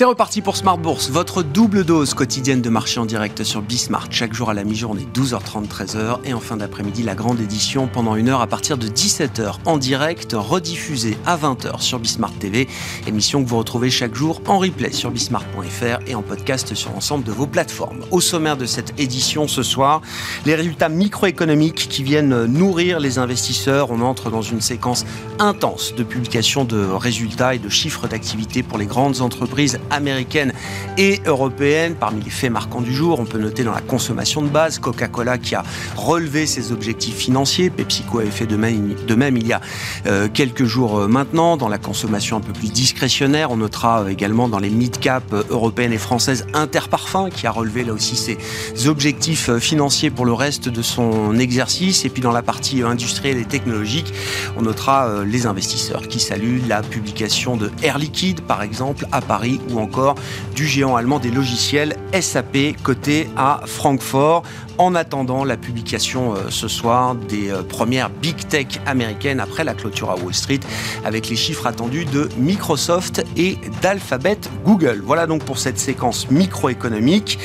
C'est reparti pour Smart Bourse, votre double dose quotidienne de marché en direct sur Bismart, chaque jour à la mi-journée, 12h30, 13h, et en fin d'après-midi, la grande édition pendant une heure à partir de 17h en direct, rediffusée à 20h sur Bismart TV, émission que vous retrouvez chaque jour en replay sur bismart.fr et en podcast sur l'ensemble de vos plateformes. Au sommaire de cette édition ce soir, les résultats microéconomiques qui viennent nourrir les investisseurs. On entre dans une séquence intense de publication de résultats et de chiffres d'activité pour les grandes entreprises américaine et européenne. Parmi les faits marquants du jour, on peut noter dans la consommation de base, Coca-Cola qui a relevé ses objectifs financiers. PepsiCo avait fait de même, il y a euh, quelques jours euh, maintenant. Dans la consommation un peu plus discrétionnaire, on notera euh, également dans les mid-cap européennes et françaises Interparfum qui a relevé là aussi ses objectifs financiers pour le reste de son exercice. Et puis dans la partie industrielle et technologique, on notera les investisseurs qui saluent la publication de Air Liquide, par exemple, à Paris, ou encore du géant allemand des logiciels SAP côté à Francfort en attendant la publication euh, ce soir des euh, premières big tech américaines après la clôture à Wall Street avec les chiffres attendus de Microsoft et d'Alphabet Google. Voilà donc pour cette séquence microéconomique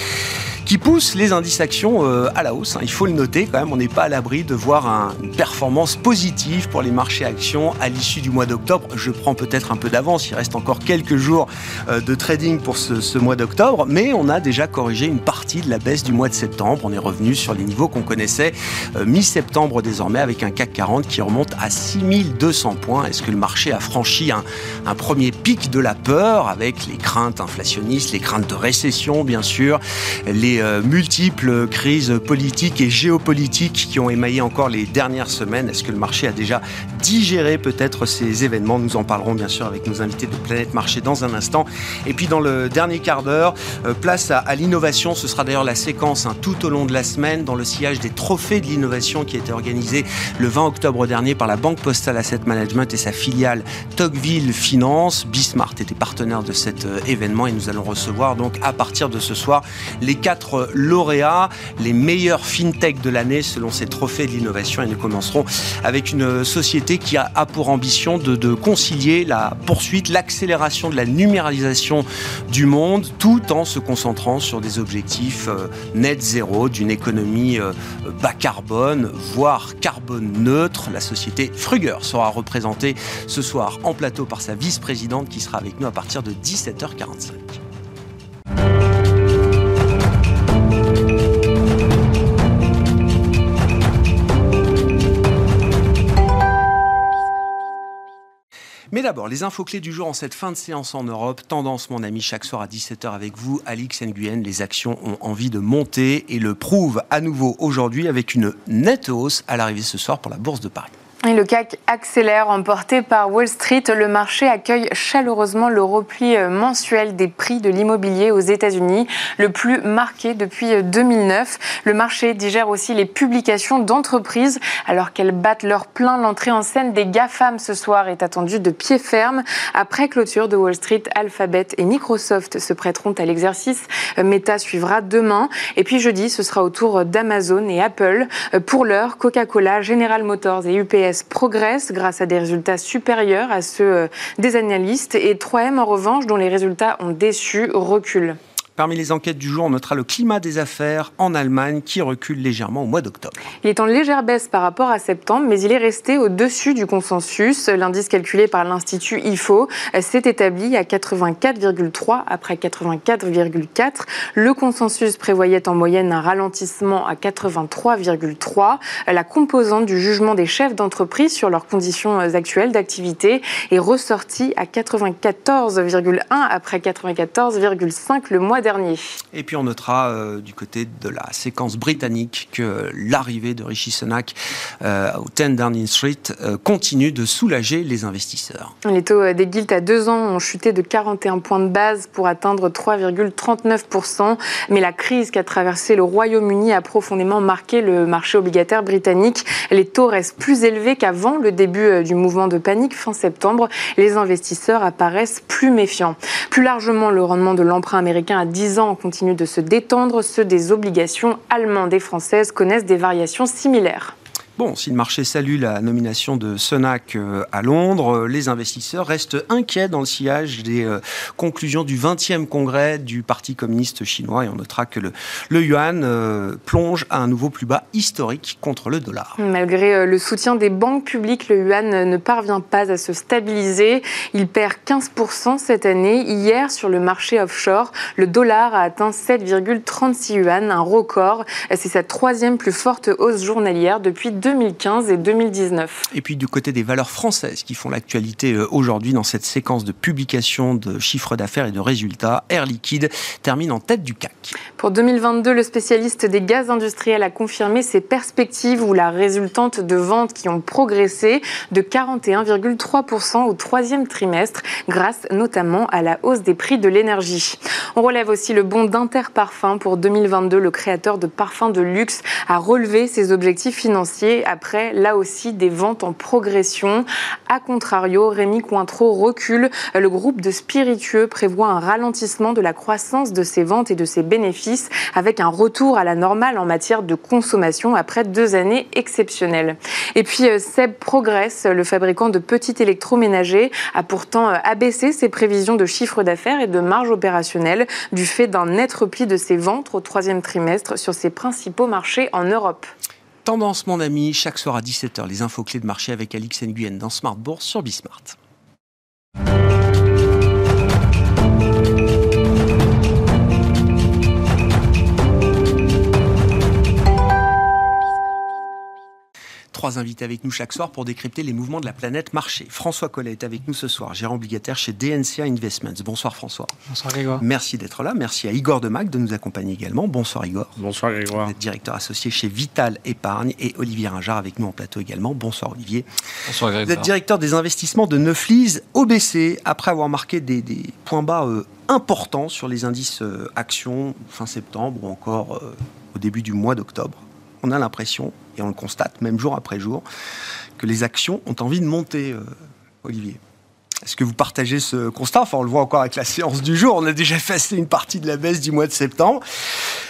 qui pousse les indices actions euh, à la hausse. Hein. Il faut le noter quand même, on n'est pas à l'abri de voir une performance positive pour les marchés actions à l'issue du mois d'octobre. Je prends peut-être un peu d'avance, il reste encore quelques jours de trading pour ce, mois d'octobre, mais on a déjà corrigé une partie de la baisse du mois de septembre. On est revenu sur les niveaux qu'on connaissait euh, mi-septembre désormais avec un CAC 40 qui remonte à 6200 points. Est-ce que le marché a franchi un, premier pic de la peur avec les craintes inflationnistes, les craintes de récession bien sûr, les euh, multiples crises politiques et géopolitiques qui ont émaillé encore les dernières semaines? Est-ce que le marché a déjà digéré peut-être ces événements? Nous en parlerons bien sûr avec nos invités de Planète Marché dans un instant. Et puis dans le dernier quart d'heure, euh, place à, l'innovation. Ce sera d'ailleurs la séquence hein, tout au long de la semaine dans le sillage des trophées de l'innovation qui a été organisé le 20 octobre dernier par la Banque Postale Asset Management et sa filiale Tocqueville Finance. Bismart était partenaire de cet euh, événement et nous allons recevoir donc à partir de ce soir les quatre lauréats, les meilleurs fintech de l'année selon ces trophées de l'innovation. Et nous commencerons avec une société qui a, pour ambition de, de concilier la poursuite, l'accélération de la numéralisation du monde, tout en se concentrant sur des objectifs euh, net zéro, d'une économie euh, bas carbone, voire carbone neutre. La société Fruger sera représentée ce soir en plateau par sa vice-présidente qui sera avec nous à partir de 17h45. Mais d'abord, les infos clés du jour en cette fin de séance en Europe. Tendance, mon ami, chaque soir à 17h avec vous, Alix Nguyen. Les actions ont envie de monter et le prouvent à nouveau aujourd'hui avec une nette hausse à l'arrivée ce soir pour la Bourse de Paris. Le CAC accélère, emporté par Wall Street. Le marché accueille chaleureusement le repli euh, mensuel des prix de l'immobilier aux États-Unis, le plus marqué depuis 2009. Euh, le marché digère aussi les publications d'entreprises, alors qu'elles battent leur plein. L'entrée en scène des GAFAM ce soir est attendue de pied ferme. Après clôture de Wall Street, Alphabet et Microsoft se prêteront à l'exercice. Euh, Meta suivra demain. Et puis jeudi, ce sera au tour d'Amazon et Apple. Pour l'heure, Coca-Cola, General Motors et UPS progresse grâce à des résultats supérieurs à ceux euh, des analystes et 3M en revanche, dont les résultats ont déçu, recule. Parmi les enquêtes du jour, on notera le climat des affaires en Allemagne qui recule légèrement au mois d'octobre. Il est en légère baisse par rapport à septembre, mais il est resté au-dessus du consensus. L'indice calculé par l'Institut IFO s'est établi à 84,3 après 84,4. Le consensus prévoyait en moyenne un ralentissement à 83,3. La composante du jugement des chefs d'entreprise sur leurs conditions actuelles d'activité est ressortie à 94,1 après 94,5 le mois dernier. Et puis on notera euh, du côté de la séquence britannique que l'arrivée de Rishi Sunak euh, au 10 Downing Street euh, continue de soulager les investisseurs. Les taux des guilds à deux ans ont chuté de 41 points de base pour atteindre 3,39%. Mais la crise qu'a traversé le Royaume-Uni a profondément marqué le marché obligataire britannique. Les taux restent plus élevés qu'avant le début du mouvement de panique fin septembre. Les investisseurs apparaissent plus méfiants. Plus largement, le rendement de l'emprunt américain à 10 ans continue de se détendre. Ceux des obligations allemandes et françaises connaissent des variations similaires. Bon, si le marché salue la nomination de Sunak euh, à Londres, euh, les investisseurs restent inquiets dans le sillage des euh, conclusions du 20e congrès du Parti communiste chinois et on notera que le, yuan plonge à un nouveau plus bas historique contre le dollar. Malgré le soutien des banques publiques, le yuan ne parvient pas à se stabiliser. Il perd 15% cette année. Hier, sur le marché offshore, le dollar a atteint 7,36 yuan, un record. C'est sa troisième plus forte hausse journalière depuis 2015 et 2019. Et puis du côté des valeurs françaises qui font l'actualité euh, aujourd'hui dans cette séquence de publication de chiffres d'affaires et de résultats, Air Liquide termine en tête du CAC. Pour 2022, le spécialiste des gaz industriels a confirmé ses perspectives où la résultante de ventes qui ont progressé de 41,3% au troisième trimestre grâce notamment à la hausse des prix de l'énergie. On relève aussi le bon d'Interparfum pour 2022. Le créateur de parfums de luxe a relevé ses objectifs financiers après, là aussi, des ventes en progression. A contrario, Rémi Cointreau recule. Le groupe de spiritueux prévoit un ralentissement de la croissance de ses ventes et de ses bénéfices avec un retour à la normale en matière de consommation après deux années exceptionnelles. Et puis, euh, Seb Progress, le fabricant de petits électroménagers, a pourtant euh, abaissé ses prévisions de chiffre d'affaires et de marge opérationnelle du fait d'un net repli de ses ventes au troisième trimestre sur ses principaux marchés en Europe. Tendance, mon ami, chaque soir à 17h, les infos clés de marché avec Alix Nguyen dans Smart Bourse sur Bismart. Trois invités avec nous chaque soir pour décrypter les mouvements de la planète marché. François Collet est avec nous ce soir, gérant obligataire chez DNCA Investments. Bonsoir François. Bonsoir Grégoire. Merci d'être là. Merci à Igor Demac de nous accompagner également. Bonsoir Igor. Bonsoir Grégoire. Vous êtes directeur associé chez Vital Épargne et Olivier Ringard avec nous en plateau également. Bonsoir Olivier. Bonsoir Grégoire. Vous êtes directeur des investissements de Neuflis OBC après avoir marqué des, points bas euh, importants sur les indices euh, actions fin septembre ou encore euh, au début du mois d'octobre. On a l'impression et on le constate même jour après jour, que les actions ont envie de monter, euh, Olivier. Est-ce que vous partagez ce constat? Enfin, on le voit encore avec la séance du jour. On a déjà effacé une partie de la baisse du mois de septembre.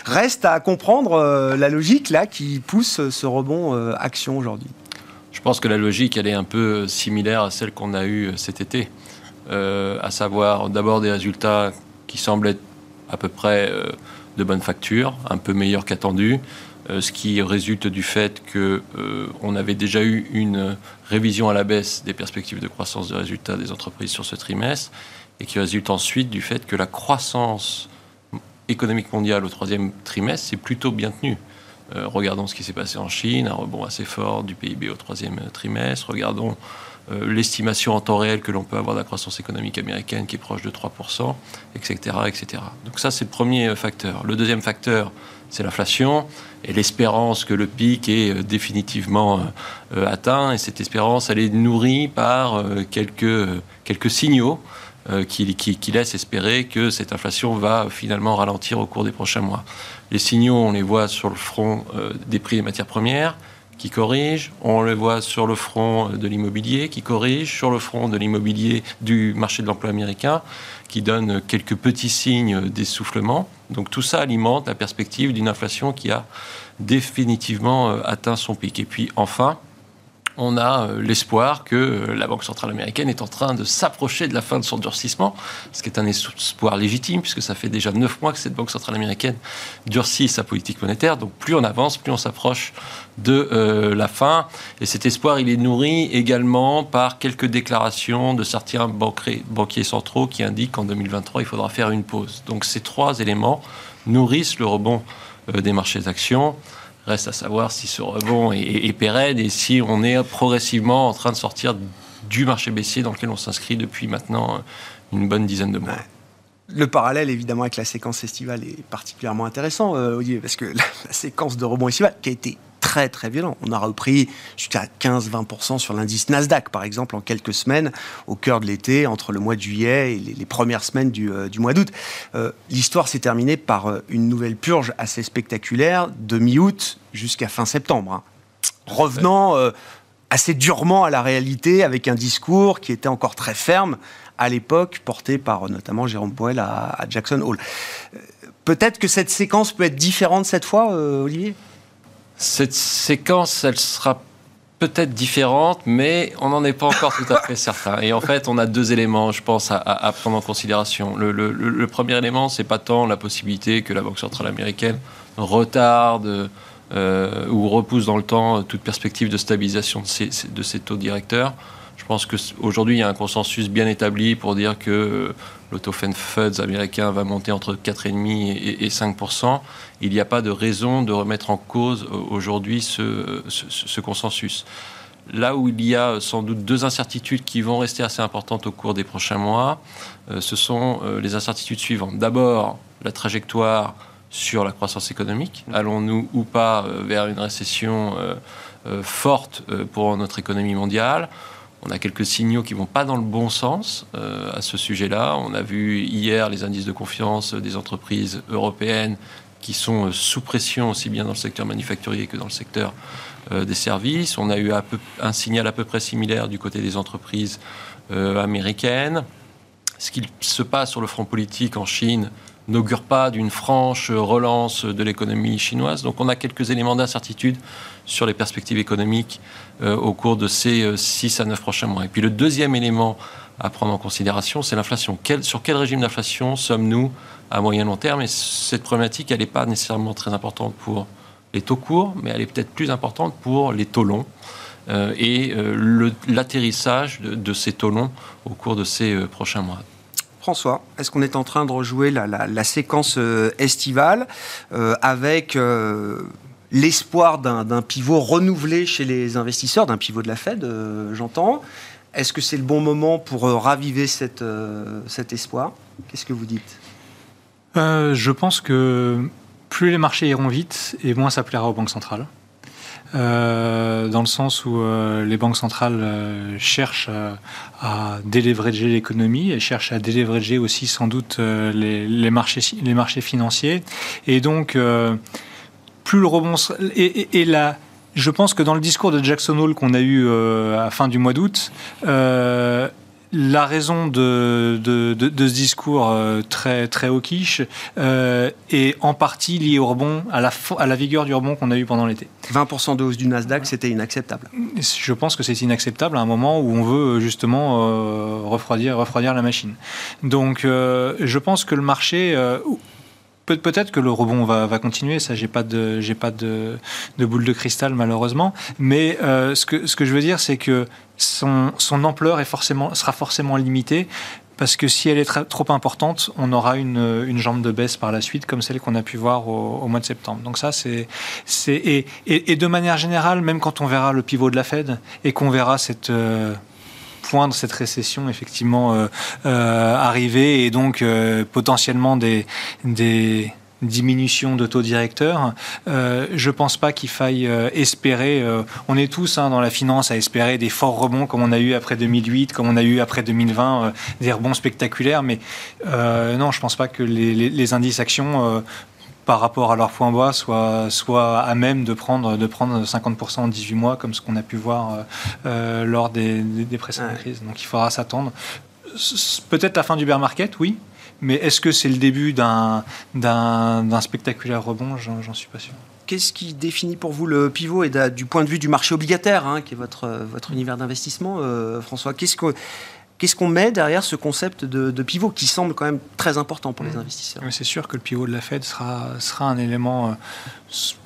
Reste à comprendre euh, la logique là qui pousse ce rebond euh, action aujourd'hui. Je pense que la logique, elle est un peu similaire à celle qu'on a eue cet été, à savoir d'abord des résultats qui semblent être à peu près de bonne facture, un peu meilleurs qu'attendu, euh, ce qui résulte du fait qu'on euh, avait déjà eu une révision à la baisse des perspectives de croissance de résultats des entreprises sur ce trimestre, et qui résulte ensuite du fait que la croissance économique mondiale au troisième trimestre s'est plutôt bien tenue. Euh, regardons ce qui s'est passé en Chine, un rebond assez fort du PIB au troisième trimestre. Regardons l'estimation en temps réel que l'on peut avoir de la croissance économique américaine qui est proche de 3%, etc. etc. Donc ça, c'est le premier facteur. Le deuxième facteur, c'est l'inflation et l'espérance que le pic est euh, définitivement euh, euh, atteint. Et cette espérance, elle est nourrie par quelques, signaux qui, qui, laissent espérer que cette inflation va finalement ralentir au cours des prochains mois. Les signaux, on les voit sur le front des prix des matières premières qui corrige, on le voit sur le front de l'immobilier qui corrige, sur le front de l'immobilier du marché de l'emploi américain qui donne quelques petits signes d'essoufflement. Donc tout ça alimente la perspective d'une inflation qui a définitivement euh, atteint son pic. Et puis enfin, on a euh, l'espoir que euh, la Banque centrale américaine est en train de s'approcher de la fin de son durcissement, ce qui est un espoir légitime, puisque ça fait déjà neuf mois que cette Banque centrale américaine durcit sa politique monétaire. Donc plus on avance, plus on s'approche de euh, la fin. Et cet espoir, il est nourri également par quelques déclarations de certains banquiers centraux qui indiquent qu'en 2023, il faudra faire une pause. Donc ces trois éléments nourrissent le rebond des marchés d'actions. Reste à savoir si ce rebond est, pérenne et si on est progressivement en train de sortir du marché baissier dans lequel on s'inscrit depuis maintenant une bonne dizaine de mois. le parallèle, évidemment, avec la séquence estivale est particulièrement intéressant, euh, Olivier, parce que la, séquence de rebond estival, qui a été très, très violent. On a repris jusqu'à 15-20% sur l'indice Nasdaq, par exemple, en quelques semaines, au cœur de l'été, entre le mois de juillet et les, premières semaines du, euh, mois d'août. Euh, l'histoire s'est terminée par une nouvelle purge assez spectaculaire de mi-août jusqu'à fin septembre. Hein. Revenant assez durement à la réalité, avec un discours qui était encore très ferme à l'époque, porté par notamment Jérôme Powell à, Jackson Hole. Euh, peut-être que cette séquence peut être différente cette fois, euh, Olivier? Cette séquence, elle sera peut-être différente, mais on n'en est pas encore tout à fait certain. Et en fait, on a deux éléments, je pense, à, prendre en considération. Le, premier élément, c'est pas tant la possibilité que la Banque centrale américaine retarde euh, ou repousse dans le temps toute perspective de stabilisation de ces, de ces taux directeurs. Je pense qu'aujourd'hui, il y a un consensus bien établi pour dire que euh, l'autofen Feds américain va monter entre 4,5 et, 5% Il n'y a pas de raison de remettre en cause euh, aujourd'hui ce, consensus. Là où il y a sans doute deux incertitudes qui vont rester assez importantes au cours des prochains mois, euh, ce sont les incertitudes suivantes. D'abord, la trajectoire sur la croissance économique. Allons-nous ou pas vers une récession forte pour notre économie mondiale? On a quelques signaux qui vont pas dans le bon sens euh, à ce sujet-là. On a vu hier les indices de confiance des entreprises européennes qui sont euh, sous pression aussi bien dans le secteur manufacturier que dans le secteur euh, des services. On a eu un signal à peu près similaire du côté des entreprises américaines. Ce qui se passe sur le front politique en Chine n'augure pas d'une franche relance de l'économie chinoise. Donc on a quelques éléments d'incertitude sur les perspectives économiques euh, au cours de ces 6 euh, à 9 prochains mois. Et puis le deuxième élément à prendre en considération, c'est l'inflation. sur quel régime d'inflation sommes-nous à moyen long terme? Et cette problématique, elle n'est pas nécessairement très importante pour les taux courts, mais elle est peut-être plus importante pour les taux longs. Euh, et l'atterrissage de, ces taux longs au cours de ces prochains mois. François, est-ce qu'on est en train de rejouer la, séquence estivale avec l'espoir d'un pivot renouvelé chez les investisseurs, d'un pivot de la Fed, euh, j'entends? Est-ce que c'est le bon moment pour euh, raviver euh, cet espoir? Qu'est-ce que vous dites? Je pense que plus les marchés iront vite et moins ça plaira aux banques centrales. Dans le sens où les banques centrales cherchent à déleverager l'économie et cherchent à déleverager aussi sans doute les, marchés, les marchés financiers. Et donc, plus le rebond et, et, là, je pense que dans le discours de Jackson Hole qu'on a eu euh, à la fin du mois d'août, euh, la raison de, de, de, ce discours euh, très, très hawkish est en partie liée au rebond, à la, à la vigueur du rebond qu'on a eu pendant l'été. 20% de hausse du Nasdaq, c'était inacceptable. Je pense que c'est inacceptable à un moment où on veut justement refroidir, refroidir la machine. Donc je pense que le marché peut-être que le rebond va, continuer, ça j'ai pas de boule de cristal malheureusement, mais euh, ce que je veux dire c'est que son, ampleur sera forcément limitée parce que si elle est trop importante, on aura une, jambe de baisse par la suite, comme celle qu'on a pu voir au, mois de septembre. Donc ça, c'est... Et, de manière générale, même quand on verra le pivot de la Fed et qu'on verra cette... Euh, poindre cette récession effectivement euh, euh, arriver et donc euh, potentiellement des, des diminution de taux directeurs. Euh, je pense pas qu'il faille espérer. on est tous hein, dans la finance à espérer des forts rebonds comme on a eu après 2008, comme on a eu après 2020, des rebonds spectaculaires. Mais non, je pense pas que les indices actions par rapport à leur point bas soit, soit à même de prendre, de prendre 50% en 18 mois, comme ce qu'on a pu voir euh, euh, lors des, des, précédentes crises. Donc il faudra s'attendre. Peut-être la fin du bear market, oui, mais est-ce que c'est le début d'un spectaculaire rebond? J'en suis pas sûr. Qu'est-ce qui définit pour vous le pivot et du point de vue du marché obligataire, hein, qui est votre, votre univers d'investissement, euh, François? Qu'est-ce que Qu'est-ce qu'on met derrière ce concept de, pivot qui semble quand même très important pour les mmh. investisseurs? C'est sûr que le pivot de la Fed sera, sera un élément, euh,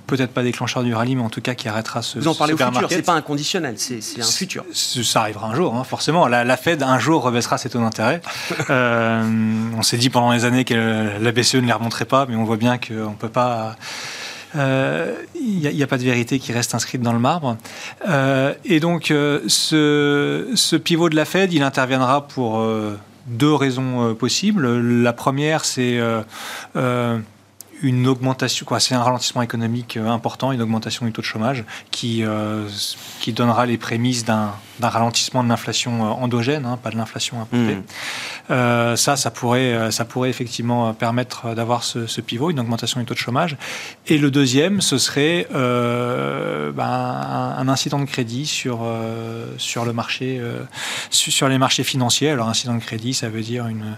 peut-être pas déclencheur du rallye, mais en tout cas qui arrêtera ce. Vous en parlez au futur, c'est pas inconditionnel, c'est un futur. Ça arrivera un jour, hein, forcément. La, Fed un jour rebaissera ses taux d'intérêt. Euh, on s'est dit pendant les années que la BCE ne les remonterait pas, mais on voit bien qu'on ne peut pas il euh, n'y a, pas de vérité qui reste inscrite dans le marbre. Euh, et donc, euh, ce, ce, pivot de la Fed, il interviendra pour deux raisons possibles. La première, c'est une augmentation, quoi, c'est un ralentissement économique euh, important, une augmentation du taux de chômage qui, euh, qui donnera les prémices d'un ralentissement de l'inflation euh, endogène, hein, pas de l'inflation importée. Mmh. ça, ça pourrait, ça pourrait effectivement permettre d'avoir ce, pivot, une augmentation du taux de chômage. Et le deuxième, ce serait ben, un, incident de crédit sur, sur le marché, sur les marchés financiers. Alors, incident de crédit, ça veut dire une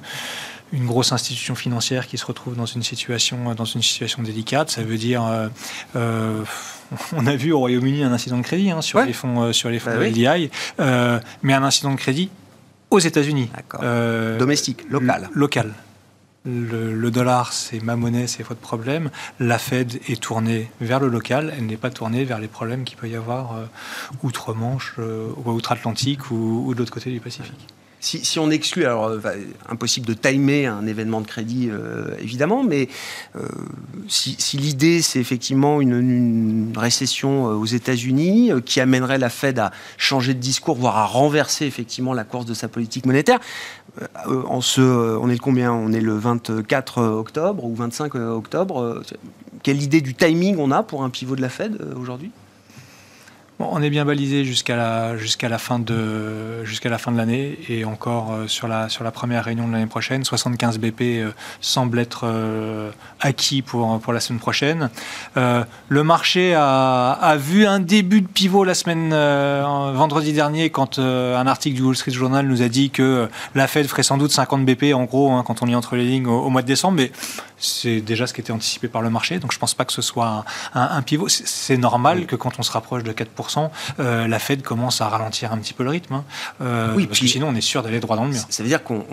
une grosse institution financière qui se retrouve dans une situation, dans une situation délicate. Ça veut dire, euh, euh, on a vu au Royaume-Uni un incident de crédit hein, sur, les fonds, euh, sur les fonds bah de mais un incident de crédit aux États-Unis. Domestique, local. Local. Le, dollar, c'est ma monnaie, c'est votre problème. La Fed est tournée vers le local, elle n'est pas tournée vers les problèmes qu'il peut y avoir outre-Manche, ou outre-Atlantique ou de l'autre côté du Pacifique si, on exclut, alors euh, impossible de timer un événement de crédit euh, évidemment, mais euh, si, l'idée c'est effectivement une, récession aux États-Unis qui amènerait la Fed à changer de discours, voire à renverser effectivement la course de sa politique monétaire, on est le combien? On est le 24 octobre ou 25 octobre. Quelle idée du timing on a pour un pivot de la Fed aujourd'hui? On est bien balisé jusqu'à la, jusqu'à la fin de, jusqu'à la fin de l'année et encore euh, sur, la, sur la première réunion de l'année prochaine. 75 BP euh, semble être euh, acquis pour, pour la semaine prochaine. le marché a, a, vu un début de pivot la semaine vendredi dernier quand un article du Wall Street Journal nous a dit que la Fed ferait sans doute 50 BP en gros hein, quand on lit entre les lignes au, mois de décembre. Mais c'est déjà ce qui était anticipé par le marché, donc je ne pense pas que ce soit un, un pivot. C'est normal que quand on se rapproche de 4%, euh, la Fed commence à ralentir un petit peu le rythme. Hein. Euh, oui, parce que sinon on est sûr d'aller droit dans le mur. Ça veut dire qu'on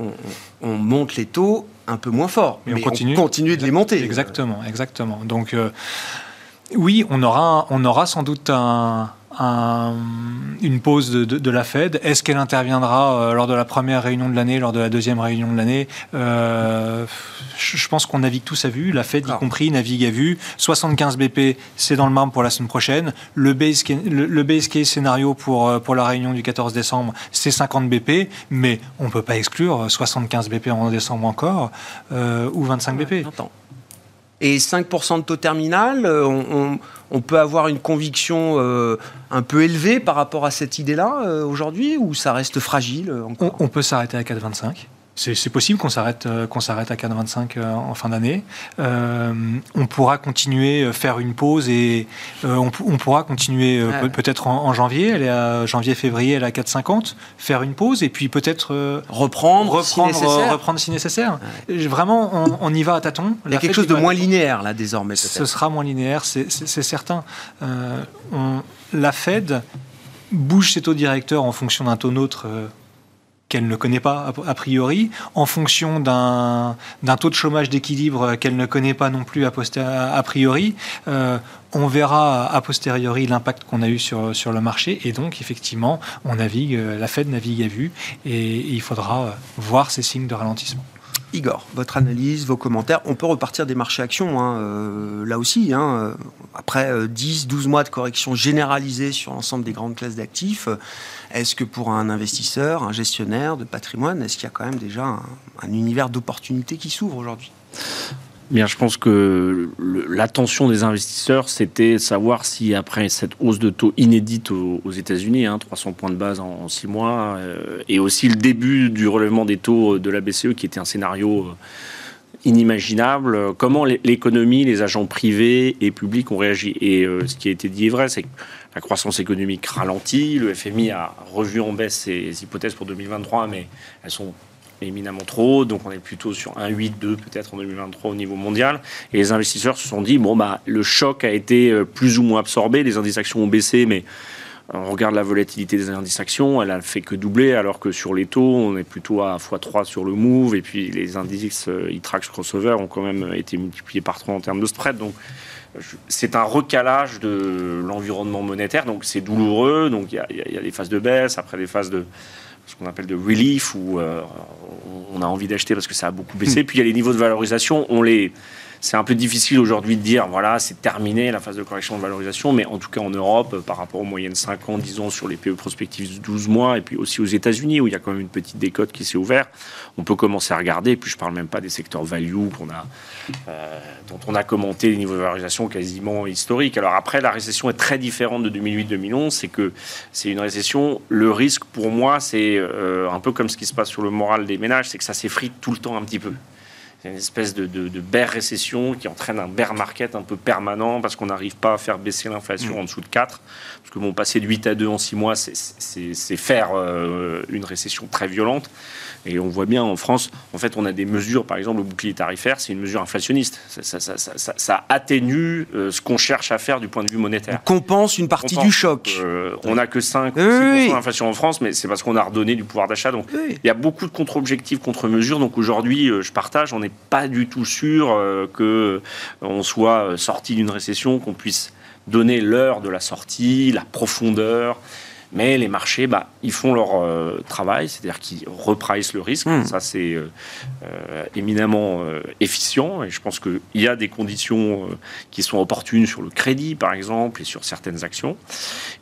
monte les taux un peu moins fort, mais, on, continue, de les monter. Exactement, exactement. Donc euh, oui, on aura, on aura sans doute un, une pause de, la Fed. Est-ce qu'elle interviendra euh, lors de la première réunion de l'année, lors de la deuxième réunion de l'année? Euh, Je pense qu'on navigue tous à vue, la Fed y compris navigue à vue. 75 BP, c'est dans le marbre pour la semaine prochaine. Le base, le, case scénario pour, euh, pour la réunion du 14 décembre, c'est 50 BP, mais on ne peut pas exclure 75 BP en décembre encore, ou 25 BP. Et 5% de taux terminal, on on peut avoir une conviction euh, un peu élevée par rapport à cette idée-là euh, aujourd'hui ou ça reste fragile euh, on, peut s'arrêter à 4,25 c'est possible qu'on s'arrête euh, qu'on s'arrête à 4,25 euh, en fin d'année. Euh, on pourra continuer faire une pause et on, pourra continuer peut-être en, janvier. Elle est à janvier-février, elle est à 4,50. Faire une pause et puis peut-être reprendre, reprendre, si nécessaire. reprendre si nécessaire. Vraiment, on, y va à tâtons. Il y a quelque chose de moins linéaire là désormais. Ce sera moins linéaire, c'est certain. la Fed bouge ses taux directeurs en fonction d'un taux neutre qu'elle ne connaît pas a priori, en fonction d'un taux de chômage d'équilibre qu'elle ne connaît pas non plus a, priori. Euh, on verra a posteriori l'impact qu'on a eu sur, sur le marché et donc effectivement on navigue, la Fed navigue à vue et il faudra voir ces signes de ralentissement. Igor, votre analyse, vos commentaires. On peut repartir des marchés actions, hein, euh, là aussi. Hein, euh, après 10, euh, 12 mois de correction généralisée sur l'ensemble des grandes classes d'actifs, est-ce que pour un investisseur, un gestionnaire de patrimoine, est-ce qu'il y a quand même déjà un univers d'opportunités qui s'ouvre aujourd'hui? Bien, je pense que l'attention des investisseurs, c'était savoir si après cette hausse de taux inédite aux, États-Unis, 300 hein, points de base en, six mois, euh, et aussi le début du relèvement des taux de la BCE, qui était un scénario euh, inimaginable, comment l'économie, les agents privés et publics ont réagi. Et euh, ce qui a été dit est vrai, c'est que la croissance économique ralentit, le FMI a revu en baisse ses hypothèses pour 2023, mais elles sont éminemment trop donc on est plutôt sur 1,8, 2 peut-être en 2023 au niveau mondial. Et les investisseurs se sont dit, bon, bah, le choc a été euh, plus ou moins absorbé, les indices actions ont baissé, mais on regarde la volatilité des indices actions, elle a fait que doubler, alors que sur les taux, on est plutôt à x3 sur le move, et puis les indices euh, e-trax crossover ont quand même été multipliés par 3 en termes de spread. Donc, c'est un recalage de l'environnement monétaire, donc c'est douloureux. Donc il y, y, a des phases de baisse, après des phases de, qu'on appelle de relief, où euh, on a envie d'acheter parce que ça a beaucoup baissé. Hmm. Puis il y a les niveaux de valorisation, on les c'est un peu difficile aujourd'hui de dire, voilà, c'est terminé la phase de correction de valorisation, mais en tout cas en Europe, euh, par rapport aux moyennes 5 ans, disons, sur les PE prospectives de 12 mois, et puis aussi aux États-Unis, où il y a quand même une petite décote qui s'est ouverte, on peut commencer à regarder, et puis je parle même pas des secteurs value euh, dont on a commenté les niveaux de valorisation quasiment historiques. Alors après, la récession est très différente de 2008-2011, c'est que c'est une récession, le risque pour moi, c'est euh, un peu comme ce qui se passe sur le moral des ménages, c'est que ça s'effrite tout le temps un petit peu. C'est une espèce de, de, bear récession qui entraîne un bear market un peu permanent parce qu'on n'arrive pas à faire baisser l'inflation mm. en dessous de 4. Parce que bon, passer de 8 à 2 en 6 mois, c'est faire euh, une récession très violente. Et on voit bien en France, en fait, on a des mesures, par exemple, le bouclier tarifaire, c'est une mesure inflationniste. Ça, atténue euh, ce qu'on cherche à faire du point de vue monétaire. On compense une partie du choc. Euh, on n'a que 5 ou d'inflation en France, mais c'est parce qu'on a redonné du pouvoir d'achat. Donc il y a beaucoup de contre-objectifs, contre-mesures. Donc aujourd'hui, je partage, on n'est pas du tout sûr que on soit sorti d'une récession, qu'on puisse donner l'heure de la sortie, la profondeur, mais les marchés, bah, ils font leur euh, travail, c'est-à-dire qu'ils repricent le risque. Hmm. Ça, c'est euh, euh, éminemment efficient. Et je pense qu'il y a des conditions qui sont opportunes sur le crédit, par exemple, et sur certaines actions.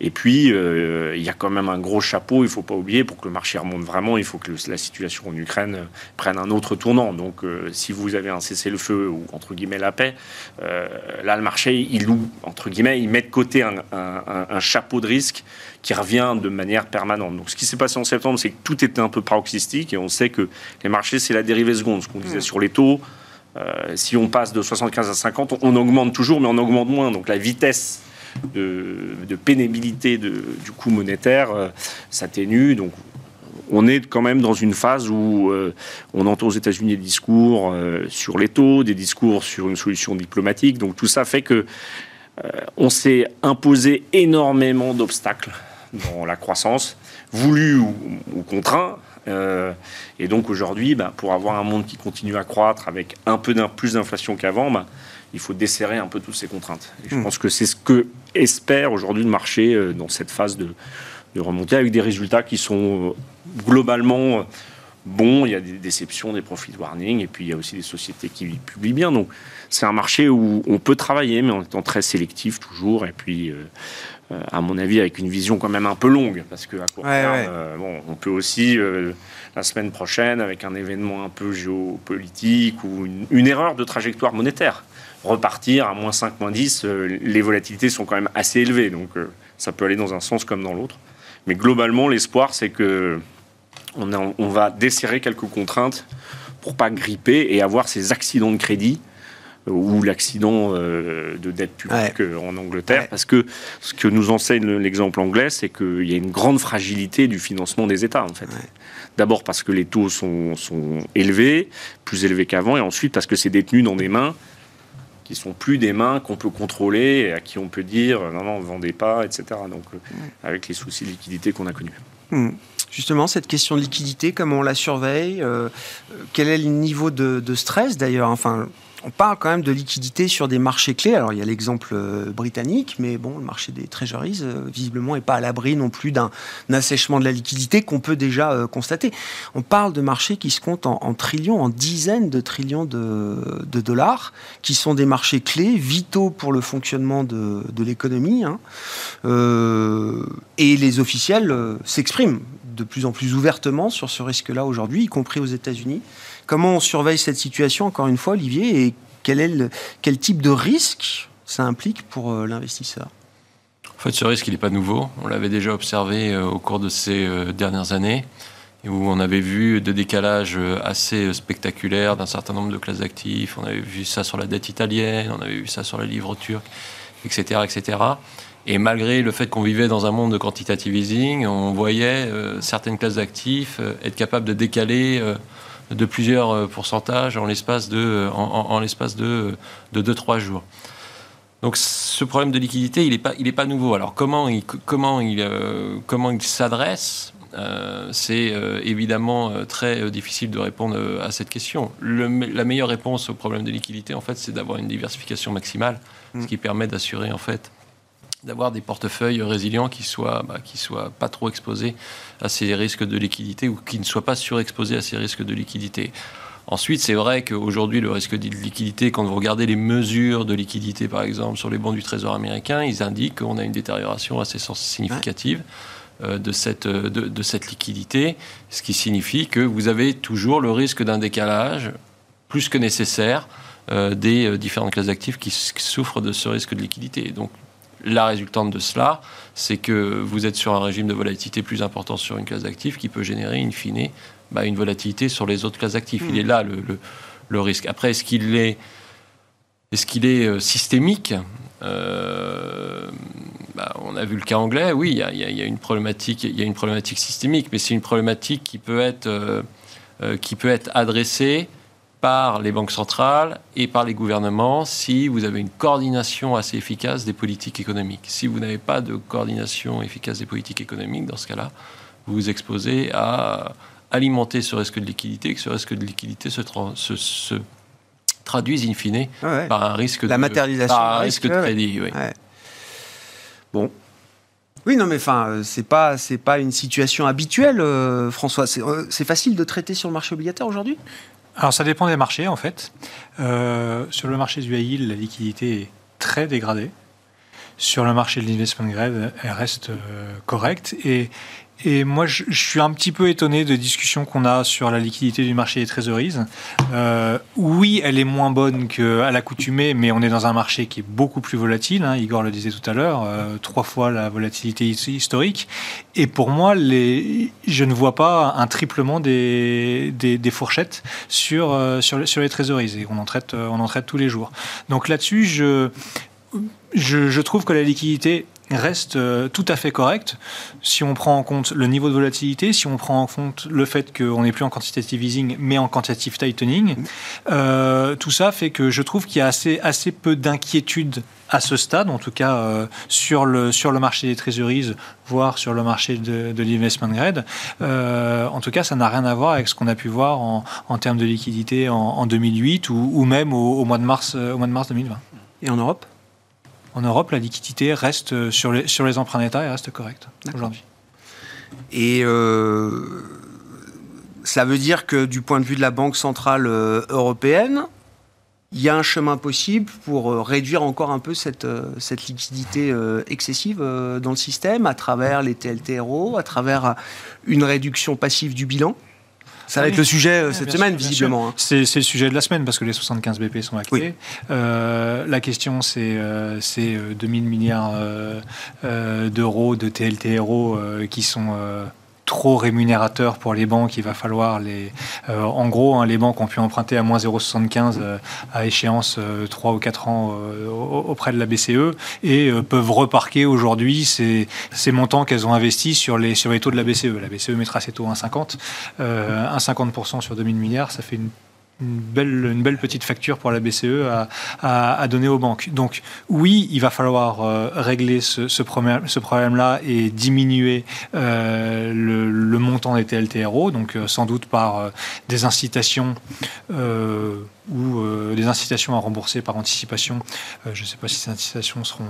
Et puis, il y a quand même un gros chapeau, il ne faut pas oublier, pour que le marché remonte vraiment, il faut que la situation en Ukraine prenne un autre tournant. Donc, si vous avez un cessez-le-feu ou, entre guillemets, la paix, là, le marché, il loue, entre guillemets, il met de côté un, un chapeau de risque qui revient de manière permanente. Donc ce qui s'est passé en septembre, c'est que tout était un peu paroxystique et on sait que les marchés, c'est la dérivée seconde. Ce qu'on disait mm. sur les taux, euh, si on passe de 75 à 50, on, augmente toujours, mais on augmente moins. Donc la vitesse de, pénibilité du coût monétaire euh, s'atténue. Donc on est quand même dans une phase où euh, on entend aux États-Unis des discours sur les taux, des discours sur une solution diplomatique. Donc tout ça fait que on s'est imposé énormément d'obstacles dans la croissance, voulu ou, contraint. Euh, et donc aujourd'hui, bah, pour avoir un monde qui continue à croître avec un peu plus d'inflation qu'avant, bah, il faut desserrer un peu toutes ces contraintes. Et je hmm. pense que c'est ce que espère aujourd'hui le marché euh, dans cette phase de, de, remontée, avec des résultats qui sont euh, globalement bons. Il y a des déceptions, des profit warnings, et puis il y a aussi des sociétés qui publient bien. Donc c'est un marché où on peut travailler, mais en étant très sélectif toujours. Et puis euh, à mon avis, avec une vision quand même un peu longue, parce que à court terme, euh, bon, on peut aussi euh, la semaine prochaine, avec un événement un peu géopolitique ou une, erreur de trajectoire monétaire, repartir à moins 5, moins 10, les volatilités sont quand même assez élevées, donc ça peut aller dans un sens comme dans l'autre. Mais globalement, l'espoir, c'est que on, on, va desserrer quelques contraintes pour pas gripper et avoir ces accidents de crédit ou l'accident euh, de dette publique euh, en Angleterre, parce que ce que nous enseigne l'exemple anglais, c'est qu'il y a une grande fragilité du financement des États, en fait. D'abord parce que les taux sont, sont élevés, plus élevés qu'avant, et ensuite parce que c'est détenu dans des mains qui sont plus des mains qu'on peut contrôler et à qui on peut dire non, non, vendez pas, etc. Donc, euh, avec les soucis de liquidité qu'on a connus. Hmm. Justement, cette question de liquidité, comment on la surveille Quel est le niveau de, de stress d'ailleurs Enfin, on parle quand même de liquidité sur des marchés clés. Alors, il y a l'exemple euh, britannique, mais bon, le marché des treasuries, euh, visiblement, n'est pas à l'abri non plus d'un assèchement de la liquidité qu'on peut déjà euh, constater. On parle de marchés qui se comptent en, trillions, en dizaines de trillions de, dollars, qui sont des marchés clés, vitaux pour le fonctionnement de, l'économie. Hein. et les officiels s'expriment de plus en plus ouvertement sur ce risque-là aujourd'hui, y compris aux États-Unis. Comment on surveille cette situation, encore une fois, Olivier, et quel, est quel type de risque ça implique pour euh, l'investisseur? En fait, ce risque, il n'est pas nouveau. On l'avait déjà observé euh, au cours de ces euh, dernières années, où on avait vu des décalages assez spectaculaires d'un certain nombre de classes d'actifs. On avait vu ça sur la dette italienne, on avait vu ça sur la livre turque, etc. etc. Et malgré le fait qu'on vivait dans un monde de quantitative easing, on voyait certaines classes d'actifs être capables de décaler de plusieurs euh, pourcentages en l'espace de, en, l'espace de, de 2-3 jours. Donc ce problème de liquidité, il n'est pas, il pas nouveau. Alors comment il, comment il, euh, comment il s'adresse euh, C'est évidemment très difficile de répondre à cette question. la meilleure réponse au problème de liquidité, en fait, c'est d'avoir une diversification maximale, ce mmh. qui permet d'assurer en fait d'avoir des portefeuilles résilients qui soient, bah, qui soient pas trop exposés à ces risques de liquidité ou qui ne soient pas surexposés à ces risques de liquidité. Ensuite, c'est vrai qu'aujourd'hui, le risque de liquidité, quand vous regardez les mesures de liquidité, par exemple, sur les bons du Trésor américain, ils indiquent qu'on a une détérioration assez significative. Euh, de cette, de, de, cette liquidité, ce qui signifie que vous avez toujours le risque d'un décalage plus que nécessaire euh, des euh, différentes classes d'actifs qui, souffrent de ce risque de liquidité. Donc la résultante de cela, c'est que vous êtes sur un régime de volatilité plus important sur une classe d'actifs qui peut générer, in fine, bah, une volatilité sur les autres classes d'actifs. Il hmm. est là le, le, risque. Après, est-ce qu'il est, est, qu'il est, systémique? Bah, on a vu le cas anglais, oui, il y, a, une problématique, il y a une problématique systémique, mais c'est une problématique qui peut être, euh, euh, qui peut être adressée par les banques centrales et par les gouvernements si vous avez une coordination assez efficace des politiques économiques. Si vous n'avez pas de coordination efficace des politiques économiques, dans ce cas-là, vous vous exposez à alimenter ce risque de liquidité, que ce risque de liquidité se, se, traduise in fine par un risque La matérialisation par un risque, de crédit. Oui. Bon. Oui, non, mais enfin, euh, c'est pas, c'est pas une situation habituelle, euh, François. Euh, c'est facile de traiter sur le marché obligataire aujourd'hui? Alors, ça dépend des marchés, en fait. sur le marché du high la liquidité est très dégradée. Sur le marché de l'investment grade, elle reste correcte. Et, et moi, je, suis un petit peu étonné de discussions qu'on a sur la liquidité du marché des trésoreries. Euh, oui, elle est moins bonne qu'à l'accoutumée, mais on est dans un marché qui est beaucoup plus volatile. Hein, Igor le disait tout à l'heure, euh, trois fois la volatilité historique. Et pour moi, je ne vois pas un triplement des, fourchettes sur, euh, sur, les trésoreries. Et on en traite, on en traite tous les jours. Donc là-dessus, je, je, je trouve que la liquidité reste euh, tout à fait correct si on prend en compte le niveau de volatilité, si on prend en compte le fait qu'on n'est plus en quantitative easing mais en quantitative tightening. Euh, tout ça fait que je trouve qu'il y a assez, assez peu d'inquiétude à ce stade, en tout cas euh, sur, le, sur le marché des treasuries, voire sur le marché de, de l'investment grade. en tout cas, ça n'a rien à voir avec ce qu'on a pu voir en, en termes de liquidité en, 2008 ou, ou même au, mois de mars, au mois de mars 2020. Et en Europe? En Europe, la liquidité reste euh, sur les, sur les emprunts d'État et reste correcte aujourd'hui. Et euh, ça veut dire que du point de vue de la Banque centrale euh, européenne, il y a un chemin possible pour réduire encore un peu cette, cette liquidité excessive dans le système à travers les TLTRO, à travers une réduction passive du bilan? Ça va être le sujet euh, cette semaine, visiblement. Hein. C'est le sujet de la semaine parce que les 75 BP sont actés. Euh, la question, c'est euh, 2000 milliards d'euros de TLTRO qui sont trop rémunérateur pour les banques, il va falloir les. Euh, en gros, hein, les banques ont pu emprunter à moins 0,75 euh, à échéance euh, 3 ou 4 ans euh, auprès de la BCE et peuvent reparquer aujourd'hui ces, montants qu'elles ont investis sur les, sur les taux de la BCE. La BCE mettra ses taux à 1,50. 1,50% sur 2000 milliards, ça fait une une belle, une belle petite facture pour la BCE à, à, donner aux banques. Donc oui, il va falloir euh, régler ce, ce problème-là et diminuer euh, le, le, montant des TLTRO, donc euh, sans doute par des incitations ou euh, des incitations à rembourser par anticipation. Euh, je ne sais pas si ces incitations seront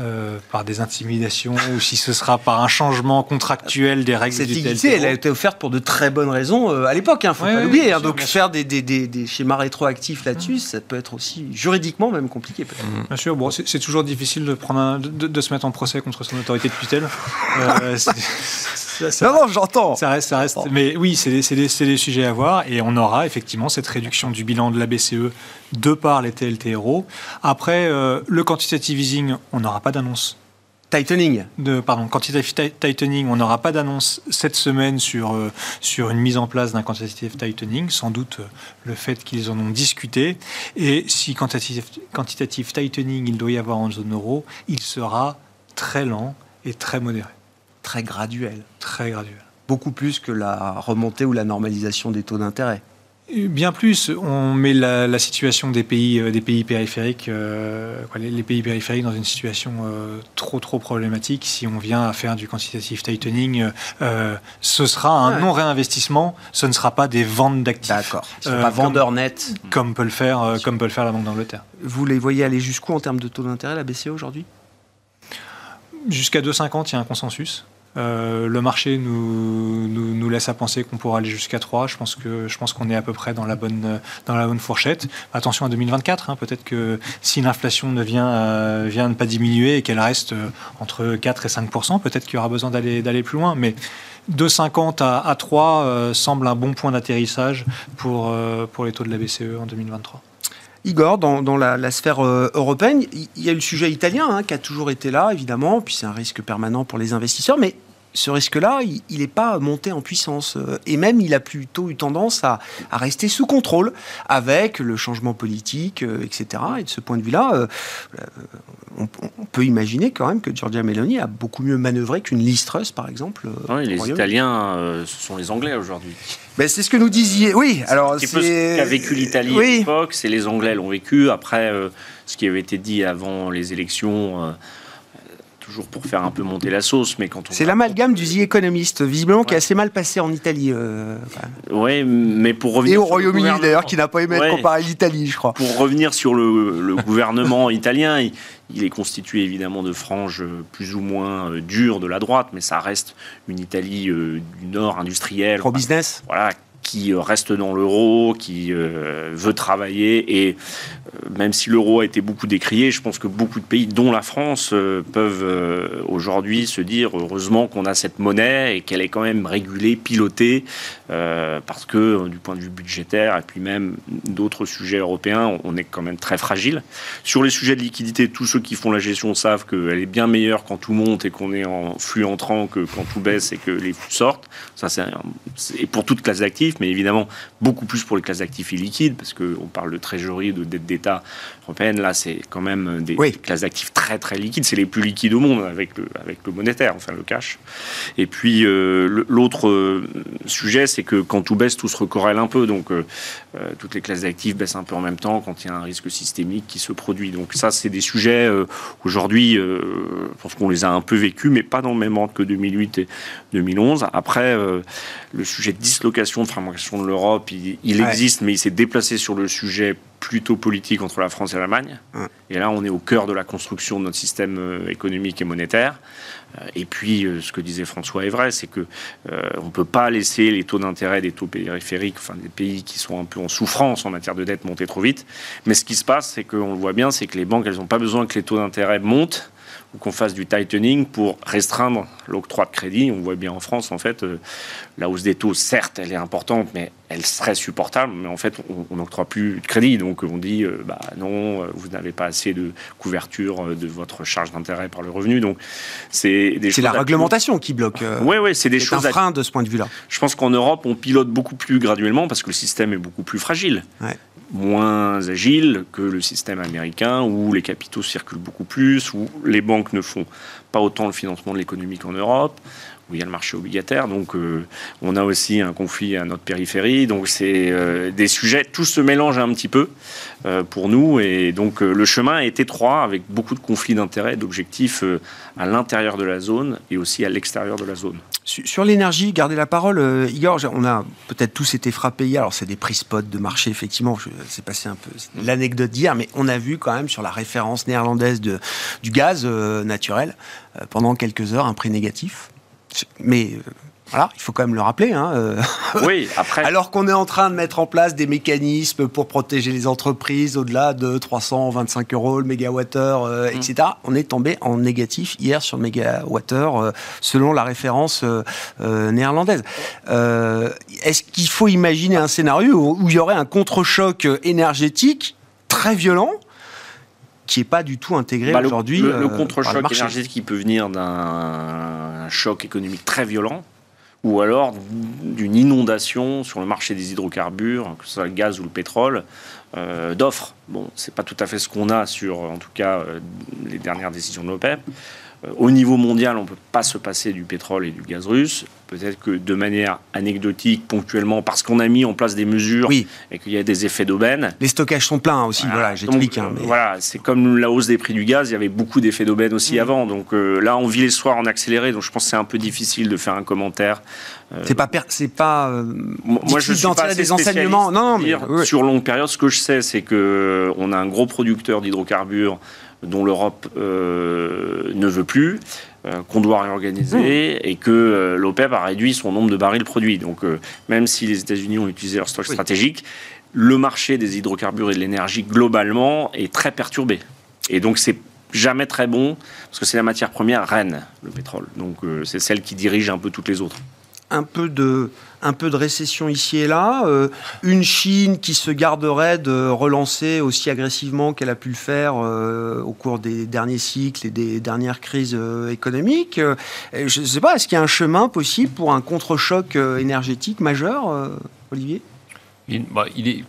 euh, par des intimidations ou si ce sera par un changement contractuel des règles Cette liquidité, elle a été offerte pour de très bonnes raisons à l'époque, il hein, ne faut pas l'oublier. Hein. donc faire des, des, des, schémas rétroactifs là-dessus, mmh. ça peut être aussi juridiquement même compliqué. Mmh. Bien sûr, bon, c'est toujours difficile de, prendre de, de, se mettre en procès contre son autorité de tutelle. ça, non, non, j'entends. Ça reste, ça reste. Mais oui, c'est des, des, des, sujets à voir et on aura effectivement cette réduction du bilan de la BCE de par les TLTRO. Après, euh, le quantitative easing, on n'aura pas d'annonce. Tightening. De, pardon, quantitative tightening, on n'aura pas d'annonce cette semaine sur, euh, sur une mise en place d'un quantitative tightening, sans doute euh, le fait qu'ils en ont discuté. Et si quantitative, quantitative tightening il doit y avoir en zone euro, il sera très lent et très modéré. Très graduel. Très graduel. Beaucoup plus que la remontée ou la normalisation des taux d'intérêt. Bien plus, on met la, situation des pays, euh, des pays périphériques, euh, les, pays périphériques dans une situation euh, trop trop problématique. Si on vient à faire du quantitative tightening, ce sera un non-réinvestissement, ce ne sera pas des ventes d'actifs. D'accord. Ce pas vendeur net. Comme peut le faire, comme peut le faire la Banque d'Angleterre. Vous les voyez aller jusqu'où en termes de taux d'intérêt, la BCE aujourd'hui? Jusqu'à 2,50, il y a un consensus. Le marché nous, laisse à penser qu'on pourra aller jusqu'à 3. Je pense que je pense qu'on est à peu près dans la bonne dans la bonne fourchette. Attention à 2024. Hein. Peut-être que si l'inflation ne vient vient ne pas diminuer et qu'elle reste entre 4 et 5 peut-être qu'il y aura besoin d'aller d'aller plus loin. Mais de 50 à, 3 semble un bon point d'atterrissage pour, pour les taux de la BCE en 2023. Igor, dans, la, sphère euh, européenne, il y a le sujet italien hein, qui a toujours été là, évidemment, puis c'est un risque permanent pour les investisseurs, mais ce risque-là, il n'est pas monté en puissance. Euh, et même, il a plutôt eu tendance à, rester sous contrôle avec le changement politique, euh, etc. Et de ce point de vue-là, on, peut imaginer quand même que Giorgia Meloni a beaucoup mieux manœuvré qu'une Liz Truss, par exemple. Oui, les Italiens, ce sont les Anglais aujourd'hui. Ben, c'est ce que nous disiez. Oui, alors c'est ce qu'a vécu l'Italie à l'époque, c'est les Anglais l'ont vécu. Après, euh, ce qui avait été dit avant les élections. Euh, toujours pour faire un peu monter la sauce, mais quand on... C'est l'amalgame du The Economist, visiblement qui est assez mal passé en Italie. Euh, oui, mais pour revenir... Et au Royaume-Uni d'ailleurs, qui n'a pas aimé ouais. comparer l'Italie, je crois. Pour revenir sur le, gouvernement italien, il, est constitué évidemment de franges plus ou moins dures de la droite, mais ça reste une Italie du Nord industrielle. Pro-business Voilà, qui reste dans l'euro, qui euh, veut travailler. Et euh, même si l'euro a été beaucoup décrié, je pense que beaucoup de pays, dont la France, euh, peuvent aujourd'hui se dire heureusement qu'on a cette monnaie et qu'elle est quand même régulée, pilotée, parce que du point de vue budgétaire et puis même d'autres sujets européens, on est quand même très fragile. Sur les sujets de liquidité, tous ceux qui font la gestion savent qu'elle est bien meilleure quand tout monte et qu'on est en flux entrant que quand tout baisse et que les flux sortent. Ça, c'est pour toute classe d'actifs mais évidemment beaucoup plus pour les classes d'actifs illiquides, parce qu'on parle de trésorerie, de dette d'État européenne. Là, c'est quand même des classes d'actifs très très liquides. C'est les plus liquides au monde avec le, avec le monétaire, enfin le cash. Et puis euh, l'autre euh, sujet, c'est que quand tout baisse, tout se recorrèle un peu. Donc euh, toutes les classes d'actifs baissent un peu en même temps quand il y a un risque systémique qui se produit. Donc ça, c'est des sujets aujourd'hui, je pense qu'on les a un peu vécus, mais pas dans le même ordre que 2008 et 2011. Après, le sujet de dislocation de de l'Europe, il, existe, mais il s'est déplacé sur le sujet plutôt politique entre la France et l'Allemagne. Et là, on est au cœur de la construction de notre système euh, économique et monétaire. Euh, et puis, euh, ce que disait François est vrai, c'est que on ne peut pas laisser les taux d'intérêt des taux périphériques, enfin des pays qui sont un peu en souffrance en matière de dette, monter trop vite. Mais ce qui se passe, c'est qu'on le voit bien, c'est que les banques, elles n'ont pas besoin que les taux d'intérêt montent qu'on fasse du tightening pour restreindre l'octroi de crédit. On voit bien en France, en fait, euh, la hausse des taux, certes, elle est importante, mais elle serait supportable. Mais en fait, on n'octroie plus de crédit. Donc, on dit, euh, bah non, euh, vous n'avez pas assez de couverture de votre charge d'intérêt par le revenu. Donc, c'est des C'est la réglementation qui bloque. oui, oui, c'est des choses. un frein de ce point de vue-là. Je pense qu'en Europe, on pilote beaucoup plus graduellement parce que le système est beaucoup plus fragile. Ouais moins agile que le système américain où les capitaux circulent beaucoup plus, où les banques ne font pas autant le financement de l'économie qu'en Europe, où il y a le marché obligataire. Donc euh, on a aussi un conflit à notre périphérie. Donc c'est euh, des sujets, tout se mélange un petit peu euh, pour nous. Et donc le chemin est étroit avec beaucoup de conflits d'intérêts, d'objectifs à l'intérieur de la zone et aussi à l'extérieur de la zone. Sur l'énergie, gardez la parole. Igor, on a peut-être tous été frappés hier. Alors, c'est des prix spot de marché, effectivement. C'est passé un peu l'anecdote d'hier, mais on a vu quand même sur la référence néerlandaise du gaz naturel, pendant quelques heures, un prix négatif. Mais euh, voilà, il faut quand même le rappeler. Hein, euh. Oui, après. Alors qu'on est en train de mettre en place des mécanismes pour protéger les entreprises au-delà de 325 euros le mégawattheure, euh, mmh. etc., on est tombé en négatif hier sur le mégawattheure selon la référence néerlandaise. Est-ce qu'il faut imaginer un scénario où il y aurait un contre-choc énergétique très violent qui n'est pas du tout intégré bah, aujourd'hui. Le, le contre-choc énergétique qui peut venir d'un un choc économique très violent, ou alors d'une inondation sur le marché des hydrocarbures, que ce soit le gaz ou le pétrole, euh, d'offres. Bon, c'est pas tout à fait ce qu'on a sur, en tout cas, euh, les dernières décisions de l'OPEP. Euh, au niveau mondial, on ne peut pas se passer du pétrole et du gaz russe. Peut-être que de manière anecdotique, ponctuellement, parce qu'on a mis en place des mesures et qu'il y a des effets d'aubaine. Les stockages sont pleins aussi, voilà, j'explique. Hein, voilà, c'est comme la hausse des prix du gaz, il y avait beaucoup d'effets d'aubaine aussi mmh. avant. Donc euh, là, on vit les soirs en accéléré, donc je pense que c'est un peu difficile de faire un commentaire. Euh, c'est pas, c'est pas. moi, je suis pas des enseignements. Non, non mais, sur longue période, ce que je sais, c'est que on a un gros producteur d'hydrocarbures dont l'Europe euh, ne veut plus. qu'on doit réorganiser et que l'OPEP a réduit son nombre de barils produits. Donc, même si les États-Unis ont utilisé leur stock stratégique, le marché des hydrocarbures et de l'énergie globalement est très perturbé. Et donc, c'est jamais très bon parce que c'est la matière première reine, le pétrole. Donc, c'est celle qui dirige un peu toutes les autres un peu de, un peu de récession ici et là, euh, une Chine qui se garderait de relancer aussi agressivement qu'elle a pu le faire euh, au cours des derniers cycles et des dernières crises euh, économiques. je ne sais pas, est-ce qu'il y a un chemin possible pour un contre-choc énergétique majeur, Olivier? Bah, il, est,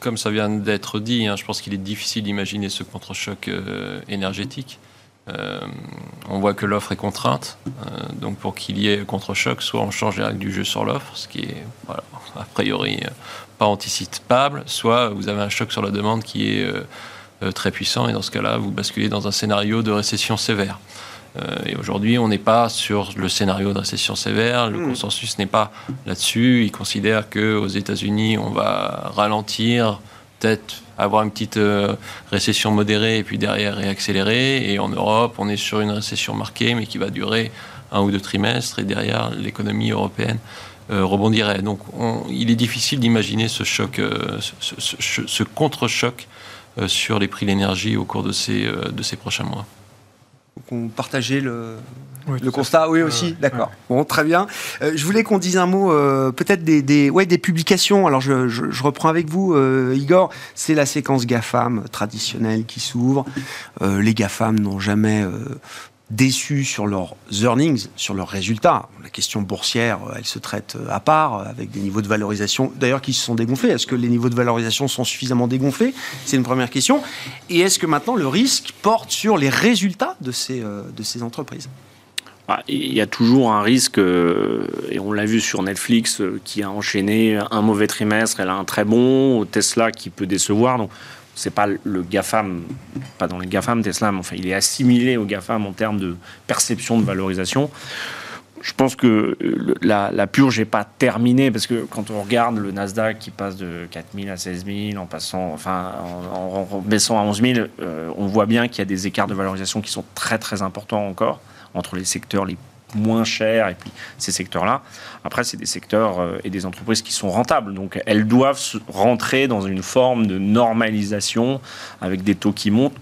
comme ça vient d'être dit, hein, je pense qu'il est difficile d'imaginer ce contre-choc énergétique. Euh, on voit que l'offre est contrainte. Euh, donc pour qu'il y ait contre-choc, soit on change les règles du jeu sur l'offre, ce qui est a priori euh, pas anticipable, soit vous avez un choc sur la demande qui est très puissant et dans ce cas-là, vous basculez dans un scénario de récession sévère. et aujourd'hui, on n'est pas sur le scénario de récession sévère. Le hmm. consensus n'est pas là-dessus. Il considère qu'aux États-Unis, on va ralentir peut-être avoir une petite euh, récession modérée et puis derrière réaccélérer. Et en Europe, on est sur une récession marquée, mais qui va durer un ou deux trimestres. Et derrière, l'économie européenne euh, rebondirait. Donc, il est difficile d'imaginer ce choc, euh, ce, contre-choc sur les prix de l'énergie au cours de ces, de ces prochains mois. Donc, partageait le, le constat, oui aussi, d'accord. Bon, très bien. Euh, je voulais qu'on dise un mot, euh, peut-être des, des, ouais, des publications. Alors, je, je, reprends avec vous, euh, Igor. C'est la séquence GAFAM traditionnelle qui s'ouvre. les GAFAM n'ont jamais déçus sur leurs earnings, sur leurs résultats. La question boursière, euh, elle se traite euh, à part, euh, avec des niveaux de valorisation, d'ailleurs, qui se sont dégonflés. Est-ce que les niveaux de valorisation sont suffisamment dégonflés? C'est une première question. Et est-ce que maintenant le risque porte sur les résultats de ces, de ces entreprises? Ah, il y a toujours un risque, et on l'a vu sur Netflix, qui a enchaîné un mauvais trimestre, elle a un très bon, Tesla qui peut décevoir. Donc c'est pas le GAFAM, pas dans les GAFAM, Tesla, mais enfin, il est assimilé au GAFAM en termes de perception de valorisation. Je pense que la, purge n'est pas terminée parce que quand on regarde le Nasdaq qui passe de 4 000 à 16 000 en passant, enfin, en, baissant à 11 000, euh, on voit bien qu'il y a des écarts de valorisation qui sont très très importants encore entre les secteurs les moins chers et puis ces secteurs-là. Après, c'est des secteurs euh, et des entreprises qui sont rentables. Donc, elles doivent rentrer dans une forme de normalisation avec des taux qui montent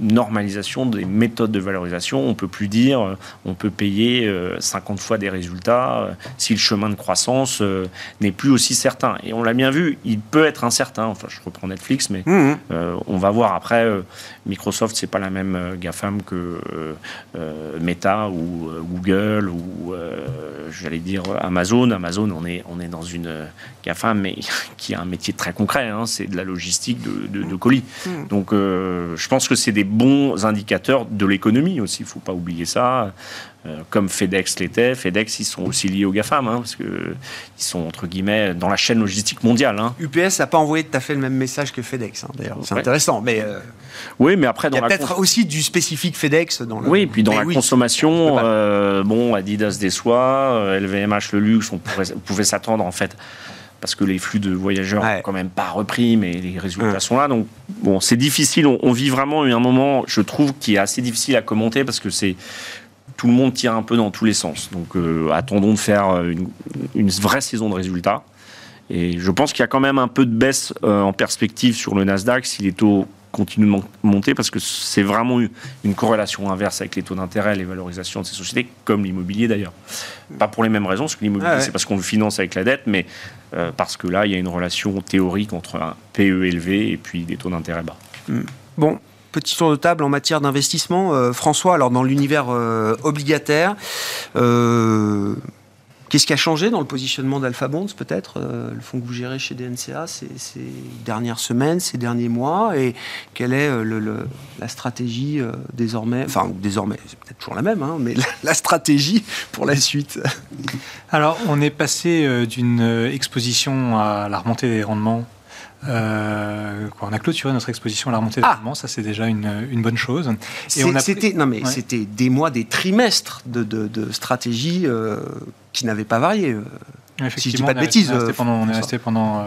normalisation des méthodes de valorisation. On peut plus dire, euh, on peut payer 50 euh, fois des résultats si le chemin de croissance n'est plus aussi certain. Et on l'a bien vu, il peut être incertain. Enfin, je reprends Netflix, mais mmh. on va voir après. Microsoft, c'est pas la même euh, GAFAM que euh, euh, Meta ou Google ou j'allais dire Amazon. Amazon, on est, on est dans une GAFAM, mais qui a un métier très concret, hein, c'est de la logistique de, colis. Hmm. Donc je pense que c'est des bons indicateurs de l'économie aussi, il ne faut pas oublier ça. Euh, comme FedEx l'était. FedEx, ils sont aussi liés aux GAFAM, hein, parce qu'ils sont, entre guillemets, dans la chaîne logistique mondiale. Hein. UPS n'a pas envoyé tout à fait le même message que FedEx, hein, d'ailleurs. C'est intéressant, mais... Euh, oui, mais après... Il y a peut-être aussi du spécifique FedEx dans le... Oui, puis dans la consommation, euh, bon, Adidas déçoit, LVMH, le luxe, on pouvait, s'attendre, en fait parce que les flux de voyageurs n'ont quand même pas repris, mais les résultats sont là. Donc, bon, c'est difficile. On, on, vit vraiment un moment, je trouve, qui est assez difficile à commenter parce que c'est tout le monde tire un peu dans tous les sens. Donc euh, attendons de faire euh, une, vraie saison de résultats. Et je pense qu'il y a quand même un peu de baisse euh, en perspective sur le Nasdaq si les taux continuent de monter, parce que c'est vraiment une corrélation inverse avec les taux d'intérêt, les valorisations de ces sociétés, comme l'immobilier d'ailleurs. Pas pour les mêmes raisons, parce que l'immobilier, ah c'est parce qu'on le finance avec la dette, mais parce que là, il y a une relation théorique entre un PE élevé et puis des taux d'intérêt bas. Hmm. Bon, petit tour de table en matière d'investissement. Euh, François, alors dans l'univers euh, obligataire, euh, qu'est-ce qui a changé dans le positionnement d'Alpha Bonds, peut-être, le fonds que vous gérez chez DNCA ces, dernières semaines, ces derniers mois Et quelle est la stratégie désormais, enfin désormais, c'est peut-être toujours la même, hein, mais la, stratégie pour la suite? Alors, on est passé d'une exposition à la remontée des rendements euh, on a clôturé notre exposition à la remontée ah. ça c'est déjà une, une, bonne chose. C'était non mais c'était des mois, des trimestres de, de, de stratégie euh, qui n'avaient pas varié. Euh, si je dis pas de bêtises. on est resté pendant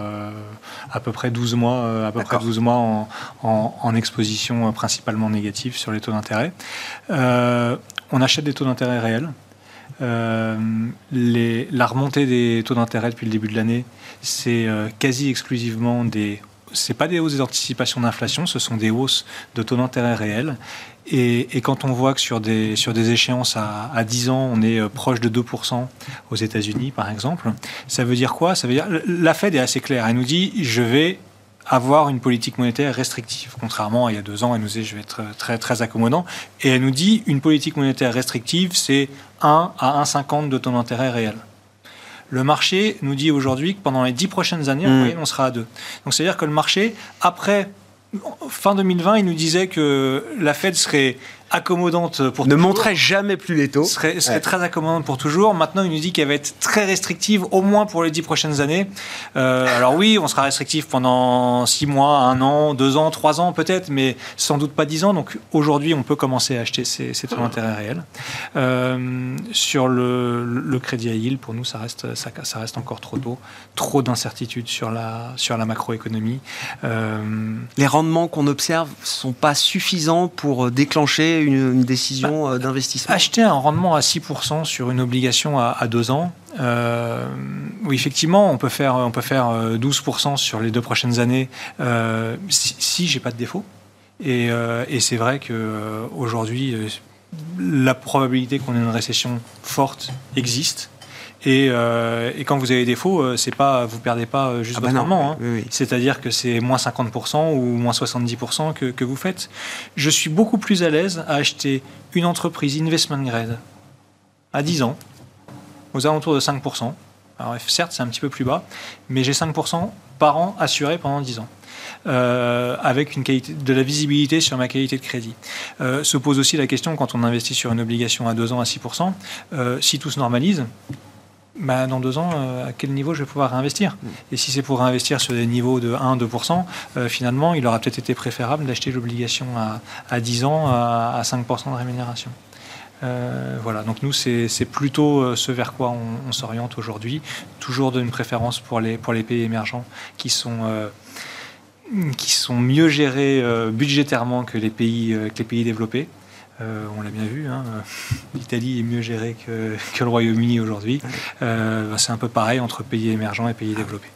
à peu près 12 mois, à peu près 12 mois en, en, en, exposition principalement négative sur les taux d'intérêt on achète des taux d'intérêt réels. Euh, la remontée des taux d'intérêt depuis le début de l'année, c'est euh, quasi exclusivement des c'est pas des hausses d'anticipation d'inflation, ce sont des hausses de taux d'intérêt réels. Et, et, quand on voit que sur des, sur des échéances à, à 10 ans, on est euh, proche de 2% aux États-Unis, par exemple, ça veut dire quoi? Ça veut dire la Fed est assez claire. Elle nous dit je vais avoir une politique monétaire restrictive. Contrairement à il y a deux ans, elle nous dit je vais être très, très accommodant. Et elle nous dit une politique monétaire restrictive, c'est 1 à 1,50 de taux d'intérêt réel. Le marché nous dit aujourd'hui que pendant les dix prochaines années, en moyenne, on sera à 2. Donc c'est-à-dire que le marché, après fin 2020, il nous disait que la Fed serait accommodante pour ne montrait jamais plus les taux. Serait, serait très accommodante pour toujours. Maintenant, il nous dit qu'elle va être très restrictive, au moins pour les dix prochaines années. Euh, alors oui, on sera restrictif pendant six mois, un an, deux ans, trois ans peut-être, mais sans doute pas dix ans. Donc aujourd'hui, on peut commencer à acheter ces, ces taux d'intérêt réels. Euh, sur le, le, crédit à yield, pour nous, ça reste, ça, ça reste encore trop tôt. Trop d'incertitudes sur la, sur la macroéconomie. Euh... Les rendements qu'on observe sont pas suffisants pour déclencher une, décision bah, euh, d'investissement Acheter un rendement à 6% sur une obligation à, à deux ans, euh, oui, effectivement, on peut faire, on peut faire 12% euh, sur les deux prochaines années euh, si, si j'ai pas de défaut. Et, euh, et c'est vrai qu'aujourd'hui, la probabilité qu'on ait une récession forte existe. Et, euh, et, quand vous avez des faux, euh, c'est pas, vous perdez pas euh, juste ah votre bah rendement. Hein. Oui, oui. C'est-à-dire que c'est moins 50% ou moins 70% que, que, vous faites. Je suis beaucoup plus à l'aise à acheter une entreprise investment grade à 10 ans, aux alentours de 5%. Alors certes, c'est un petit peu plus bas, mais j'ai 5% par an assuré pendant 10 ans. Euh, avec une qualité, de la visibilité sur ma qualité de crédit. Euh, se pose aussi la question, quand on investit sur une obligation à 2 ans à 6%, euh, si tout se normalise, bah, dans deux ans, euh, à quel niveau je vais pouvoir réinvestir. Et si c'est pour réinvestir sur des niveaux de 1-2%, euh, finalement, il aura peut-être été préférable d'acheter l'obligation à, à, 10 ans à, à 5% de rémunération. Euh, voilà, donc nous, c'est plutôt ce vers quoi on, s'oriente aujourd'hui. Toujours d'une préférence pour les, pays émergents qui sont, qui sont mieux gérés budgétairement que les pays développés. Euh, on l'a bien vu, hein, l'Italie est mieux gérée que, le Royaume-Uni aujourd'hui. Euh, c'est un peu pareil entre pays émergents et pays développés.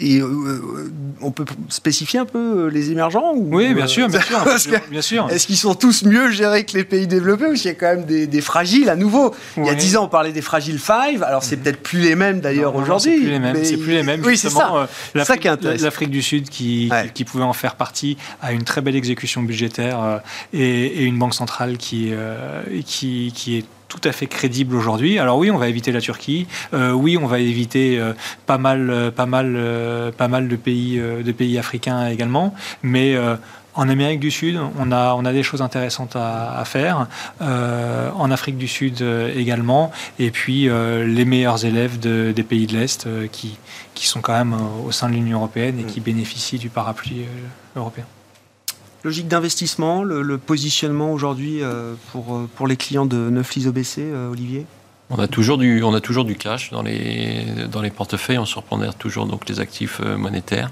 Et euh, on peut spécifier un peu les émergents ou, Oui, bien sûr, bien sûr. bien sûr. Est-ce qu'ils sont tous mieux gérés que les pays développés ou s'il y a quand même des, des fragiles à nouveau? Oui. Il y a dix ans, on parlait des fragiles five. Alors c'est mm -hmm. peut-être plus les mêmes d'ailleurs aujourd'hui. C'est plus les mêmes. Mais... C'est plus les mêmes. Oui, c'est ça. Euh, ça qui est intéressant. L'Afrique du Sud qui, ouais. qui, qui, pouvait en faire partie a une très belle exécution budgétaire euh, et, et, une banque centrale qui, euh, qui, qui est tout à fait crédible aujourd'hui. Alors oui, on va éviter la Turquie. Euh, oui, on va éviter euh, pas mal, euh, pas mal, euh, pas mal de pays, de pays africains également. Mais en Amérique du Sud, on a, on a des choses intéressantes à, à faire. en Afrique du Sud également. Et puis les meilleurs élèves de, des pays de l'Est qui, qui sont quand même au sein de l'Union européenne et qui bénéficient du parapluie européen logique d'investissement, le, positionnement aujourd'hui euh, pour, pour les clients de Neuflis OBC, euh, Olivier? On a, toujours du, cash dans les, portefeuilles, on surpondère toujours les actifs euh, monétaires,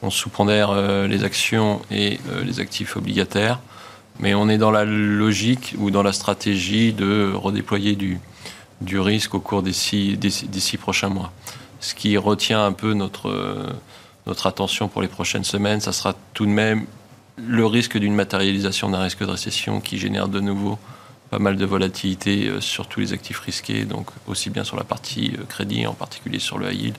on sous-pondère euh, les actions et euh, les actifs obligataires, mais on est dans la logique ou dans la stratégie de redéployer du, risque au cours des six, six prochains mois. Ce qui retient un peu notre, notre attention pour les prochaines semaines, ça sera tout de même le risque d'une matérialisation d'un risque de récession qui génère de nouveau pas mal de volatilité euh, sur tous les actifs risqués, donc aussi bien sur la partie euh, crédit, en particulier sur le high yield,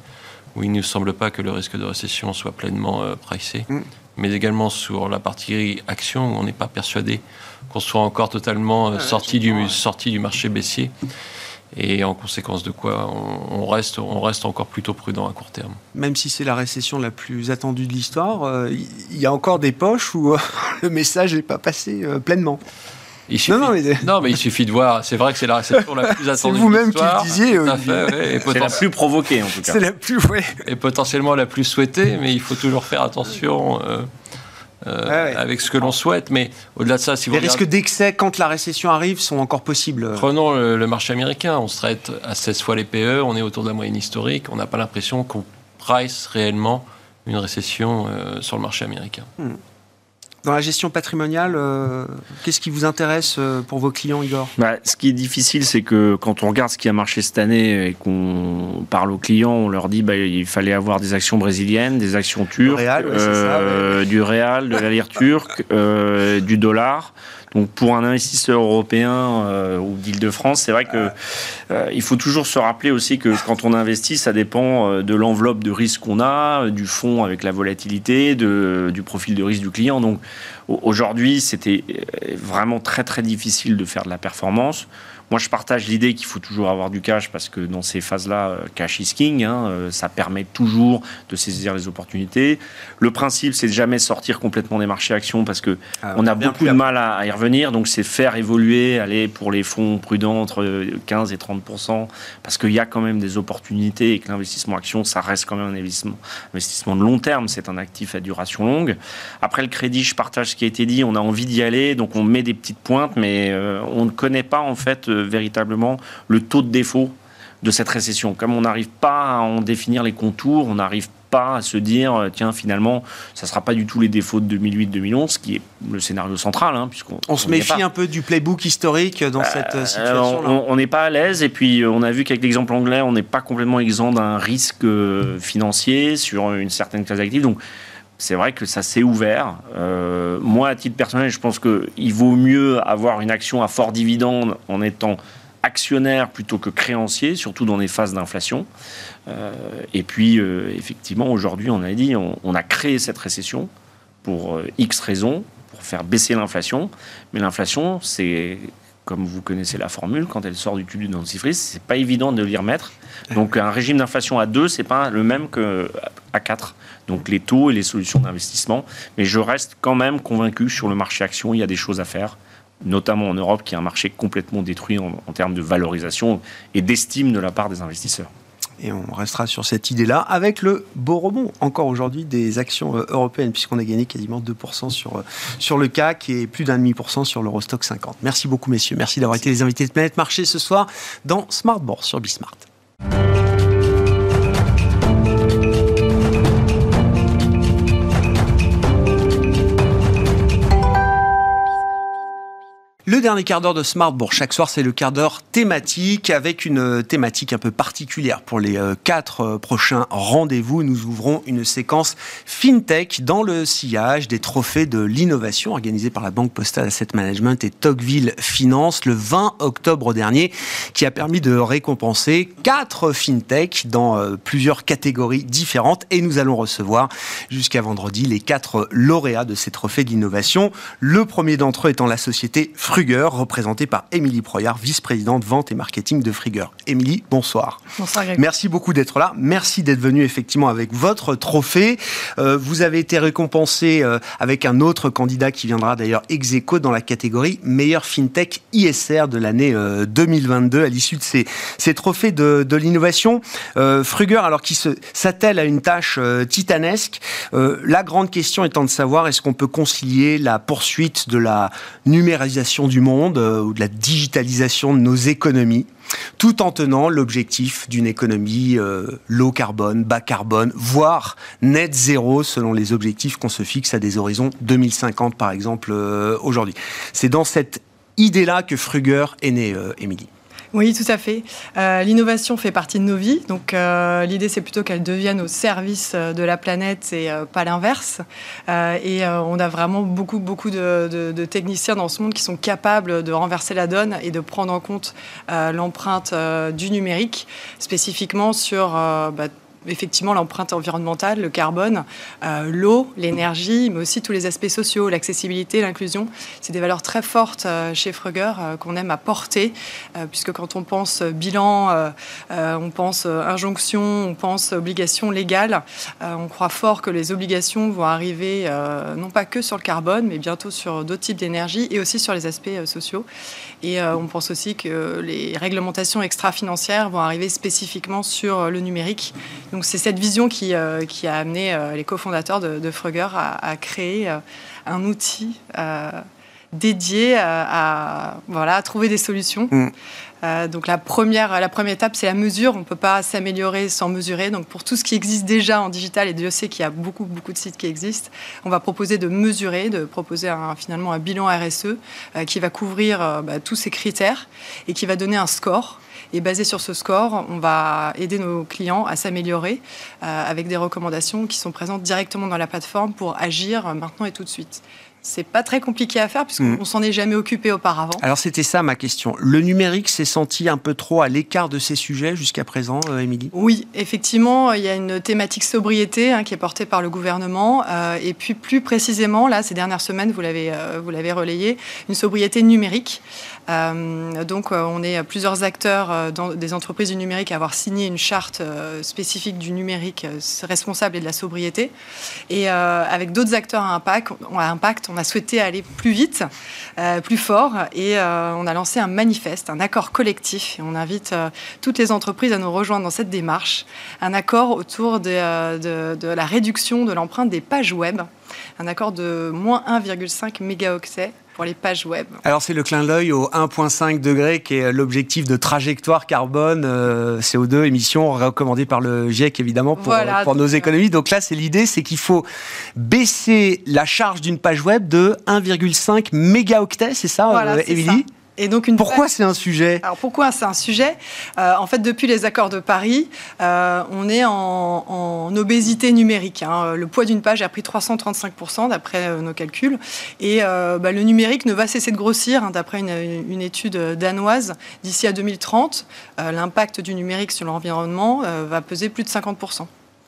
où il ne semble pas que le risque de récession soit pleinement euh, pricé, mm. mais également sur la partie action, où on n'est pas persuadé qu'on soit encore totalement sorti, du, sorti du marché baissier et en conséquence de quoi on, on, reste, on reste encore plutôt prudent à court terme. Même si c'est la récession la plus attendue de l'histoire, il euh, y a encore des poches où euh, le message n'est pas passé euh, pleinement. Il suffit, non, non, mais... non, mais... il suffit de voir. C'est vrai que c'est la réception la plus attendue. c'est vous-même qui le disiez. Ouais, c'est la plus provoquée, en tout cas. C'est la plus, ouais. Et potentiellement la plus souhaitée, mais il faut toujours faire attention. Euh, euh, ah ouais. avec ce que l'on souhaite. Mais au-delà de ça, si les risques d'excès quand la récession arrive sont encore possibles. Prenons le, le, marché américain. On se traite à 16 fois les PE, on est autour de la moyenne historique. On n'a pas l'impression qu'on price réellement une récession euh, sur le marché américain. Hmm. Dans la gestion patrimoniale, qu'est-ce qui vous intéresse pour vos clients, Igor? Bah, Ce qui est difficile, c'est que quand on regarde ce qui a marché cette année et qu'on parle aux clients, on leur dit bah, il fallait avoir des actions brésiliennes, des actions turques, du Real, de la lire turque, du dollar. Donc pour un investisseur européen euh, ou d'Île-de-France, c'est vrai que euh, il faut toujours se rappeler aussi que quand on investit, ça dépend euh, de l'enveloppe de risque qu'on a, du fonds avec la volatilité, du profil de risque du client. Donc aujourd'hui, c'était vraiment très très difficile de faire de la performance. Moi, je partage l'idée qu'il faut toujours avoir du cash parce que dans ces phases-là, euh, cash is king. Hein, euh, ça permet toujours de saisir les opportunités. Le principe, c'est de jamais sortir complètement des marchés actions parce que ah, on, a beaucoup de mal à, y revenir. Donc, c'est faire évoluer, aller pour les fonds prudents entre 15 et 30 parce qu'il y a quand même des opportunités et que l'investissement action, ça reste quand même un investissement, investissement de long terme. C'est un actif à duration longue. Après le crédit, je partage ce qui a été dit. On a envie d'y aller, donc on met des petites pointes, mais euh, on ne connaît pas en fait véritablement le taux de défaut de cette récession. Comme on n'arrive pas à en définir les contours, on n'arrive pas à se dire, euh, tiens, finalement, ça ne sera pas du tout les défauts de 2008-2011, qui est le scénario central. Hein, puisqu'on on se méfie un peu du playbook historique dans bah, cette euh, situation. On n'est pas à l'aise, et puis euh, on a vu qu'avec l'exemple anglais, on n'est pas complètement exempt d'un risque financier sur une certaine classe d'actifs. Donc, c'est vrai que ça s'est ouvert. Euh, moi, à titre personnel, je pense qu'il vaut mieux avoir une action à fort dividende en étant actionnaire plutôt que créancier, surtout dans les phases d'inflation. Euh, et puis, euh, effectivement, aujourd'hui, on a dit, on, a créé cette récession pour X raisons, pour faire baisser l'inflation. Mais l'inflation, c'est comme vous connaissez la formule, quand elle sort du tube du dentifrice, c'est pas évident de l'y remettre. Donc un régime d'inflation à 2, c'est pas le même qu'à 4 donc les taux et les solutions d'investissement. Mais je reste quand même convaincu sur le marché action, il y a des choses à faire, notamment en Europe, qui est un marché complètement détruit en, termes de valorisation et d'estime de la part des investisseurs. Et on restera sur cette idée-là avec le beau rebond, encore aujourd'hui, des actions euh, européennes, puisqu'on a gagné quasiment 2% sur, euh, sur le CAC et plus d'un demi pour cent sur l'Eurostock 50. Merci beaucoup, messieurs. Merci d'avoir été les invités de Planète Marché ce soir dans Smart Bourse sur Bismart. Le dernier quart d'heure de Smartbourg, chaque soir, c'est le quart d'heure thématique avec une euh, thématique un peu particulière pour les euh, quatre euh, prochains rendez-vous. Nous ouvrons une séquence FinTech dans le sillage des trophées de l'innovation organisés par la Banque Postale Asset Management et Tocqueville Finance le 20 octobre dernier qui a permis de récompenser quatre FinTech dans plusieurs catégories différentes et nous allons recevoir jusqu'à vendredi les quatre lauréats de ces trophées d'innovation. Le premier d'entre eux étant la société Fruger, représentée par Émilie Proyard, vice-présidente vente et marketing de Fruger. Émilie, bonsoir. Bonsoir Greg. Merci beaucoup d'être là. Merci d'être venu effectivement avec votre trophée. Euh, vous avez été récompensé euh, avec un autre candidat qui viendra d'ailleurs ex aequo dans la catégorie meilleur fintech ISR de l'année 2022 euh, à l'issue de ces, ces trophées de, de l'innovation. Fruger, alors qui s'attelle à une tâche titanesque, la grande question étant de savoir est-ce qu'on peut concilier la poursuite de la numérisation du monde euh, ou de la digitalisation de nos économies, tout en tenant l'objectif d'une économie euh, low carbone, bas carbone, voire net zéro selon les objectifs qu'on se fixe à des horizons 2050 par exemple euh, aujourd'hui. C'est dans cette idée-là que Fruger est né, Émilie. Oui, tout à fait. Euh, l'innovation fait partie de nos vies. Donc, euh, l'idée, c'est plutôt qu'elle devienne au service euh, de la planète et pas l'inverse. et on a vraiment beaucoup, beaucoup de, techniciens dans ce monde qui sont capables de renverser la donne et de prendre en compte l'empreinte du numérique, spécifiquement sur bah, effectivement l'empreinte environnementale, le carbone, euh, l'eau, l'énergie, mais aussi tous les aspects sociaux, l'accessibilité, l'inclusion. C'est des valeurs très fortes euh, chez Fruger euh, qu'on aime à porter, puisque quand on pense bilan, on pense injonction, on pense obligation légale, on croit fort que les obligations vont arriver non pas que sur le carbone, mais bientôt sur d'autres types d'énergie et aussi sur les aspects sociaux. Et on pense aussi que les réglementations extra-financières vont arriver spécifiquement sur le numérique. Donc c'est cette vision qui, euh, a amené euh, les cofondateurs de, de à, créer euh, un outil dédié à, trouver des solutions. Mm. Euh, donc la première, la première étape, c'est la mesure. On ne peut pas s'améliorer sans mesurer. Donc pour tout ce qui existe déjà en digital, et Dieu sait qu'il y a beaucoup, beaucoup de sites qui existent, on va proposer de mesurer, de proposer finalement un bilan RSE euh, qui va couvrir euh, bah, tous ces critères et qui va donner un score. Et basé sur ce score, on va aider nos clients à s'améliorer avec des recommandations qui sont présentes directement dans la plateforme pour agir maintenant et tout de suite c'est pas très compliqué à faire puisqu'on mm. s'en est jamais occupé auparavant. Alors c'était ça ma question. Le numérique s'est senti un peu trop à l'écart de ces sujets jusqu'à présent, euh, Émilie? Oui, effectivement, il y a une thématique sobriété hein, qui est portée par le gouvernement euh, et puis plus précisément, là, ces dernières semaines, vous l'avez euh, vous l'avez relayé, une sobriété numérique. Donc, on est plusieurs acteurs dans des entreprises du numérique à avoir signé une charte spécifique du numérique responsable et de la sobriété. Et avec d'autres acteurs à impact, impact, on a souhaité aller plus vite, plus fort, et on a lancé un manifeste, un accord collectif. Et on invite toutes les entreprises à nous rejoindre dans cette démarche. Un accord autour de, de, de la réduction de l'empreinte des pages web un accord de moins 1,5 mégaoctets pour les pages web. Alors c'est le clin d'œil au 1,5 degré qui est l'objectif de trajectoire carbone euh, CO2 émissions recommandé par le GIEC évidemment pour, pour nos économies. Donc là c'est l'idée, c'est qu'il faut baisser la charge d'une page web de 1,5 mégaoctets, c'est ça, voilà, euh, et donc une pourquoi c'est un sujet? Alors pourquoi c'est un sujet? Euh, En fait, depuis les accords de Paris, euh, on est en, obésité numérique. Hein. Le poids d'une page a pris 335% d'après euh, nos calculs. Et bah, le numérique ne va cesser de grossir. Hein, d'après une, une, étude danoise, d'ici à 2030, l'impact du numérique sur l'environnement va peser plus de 50%.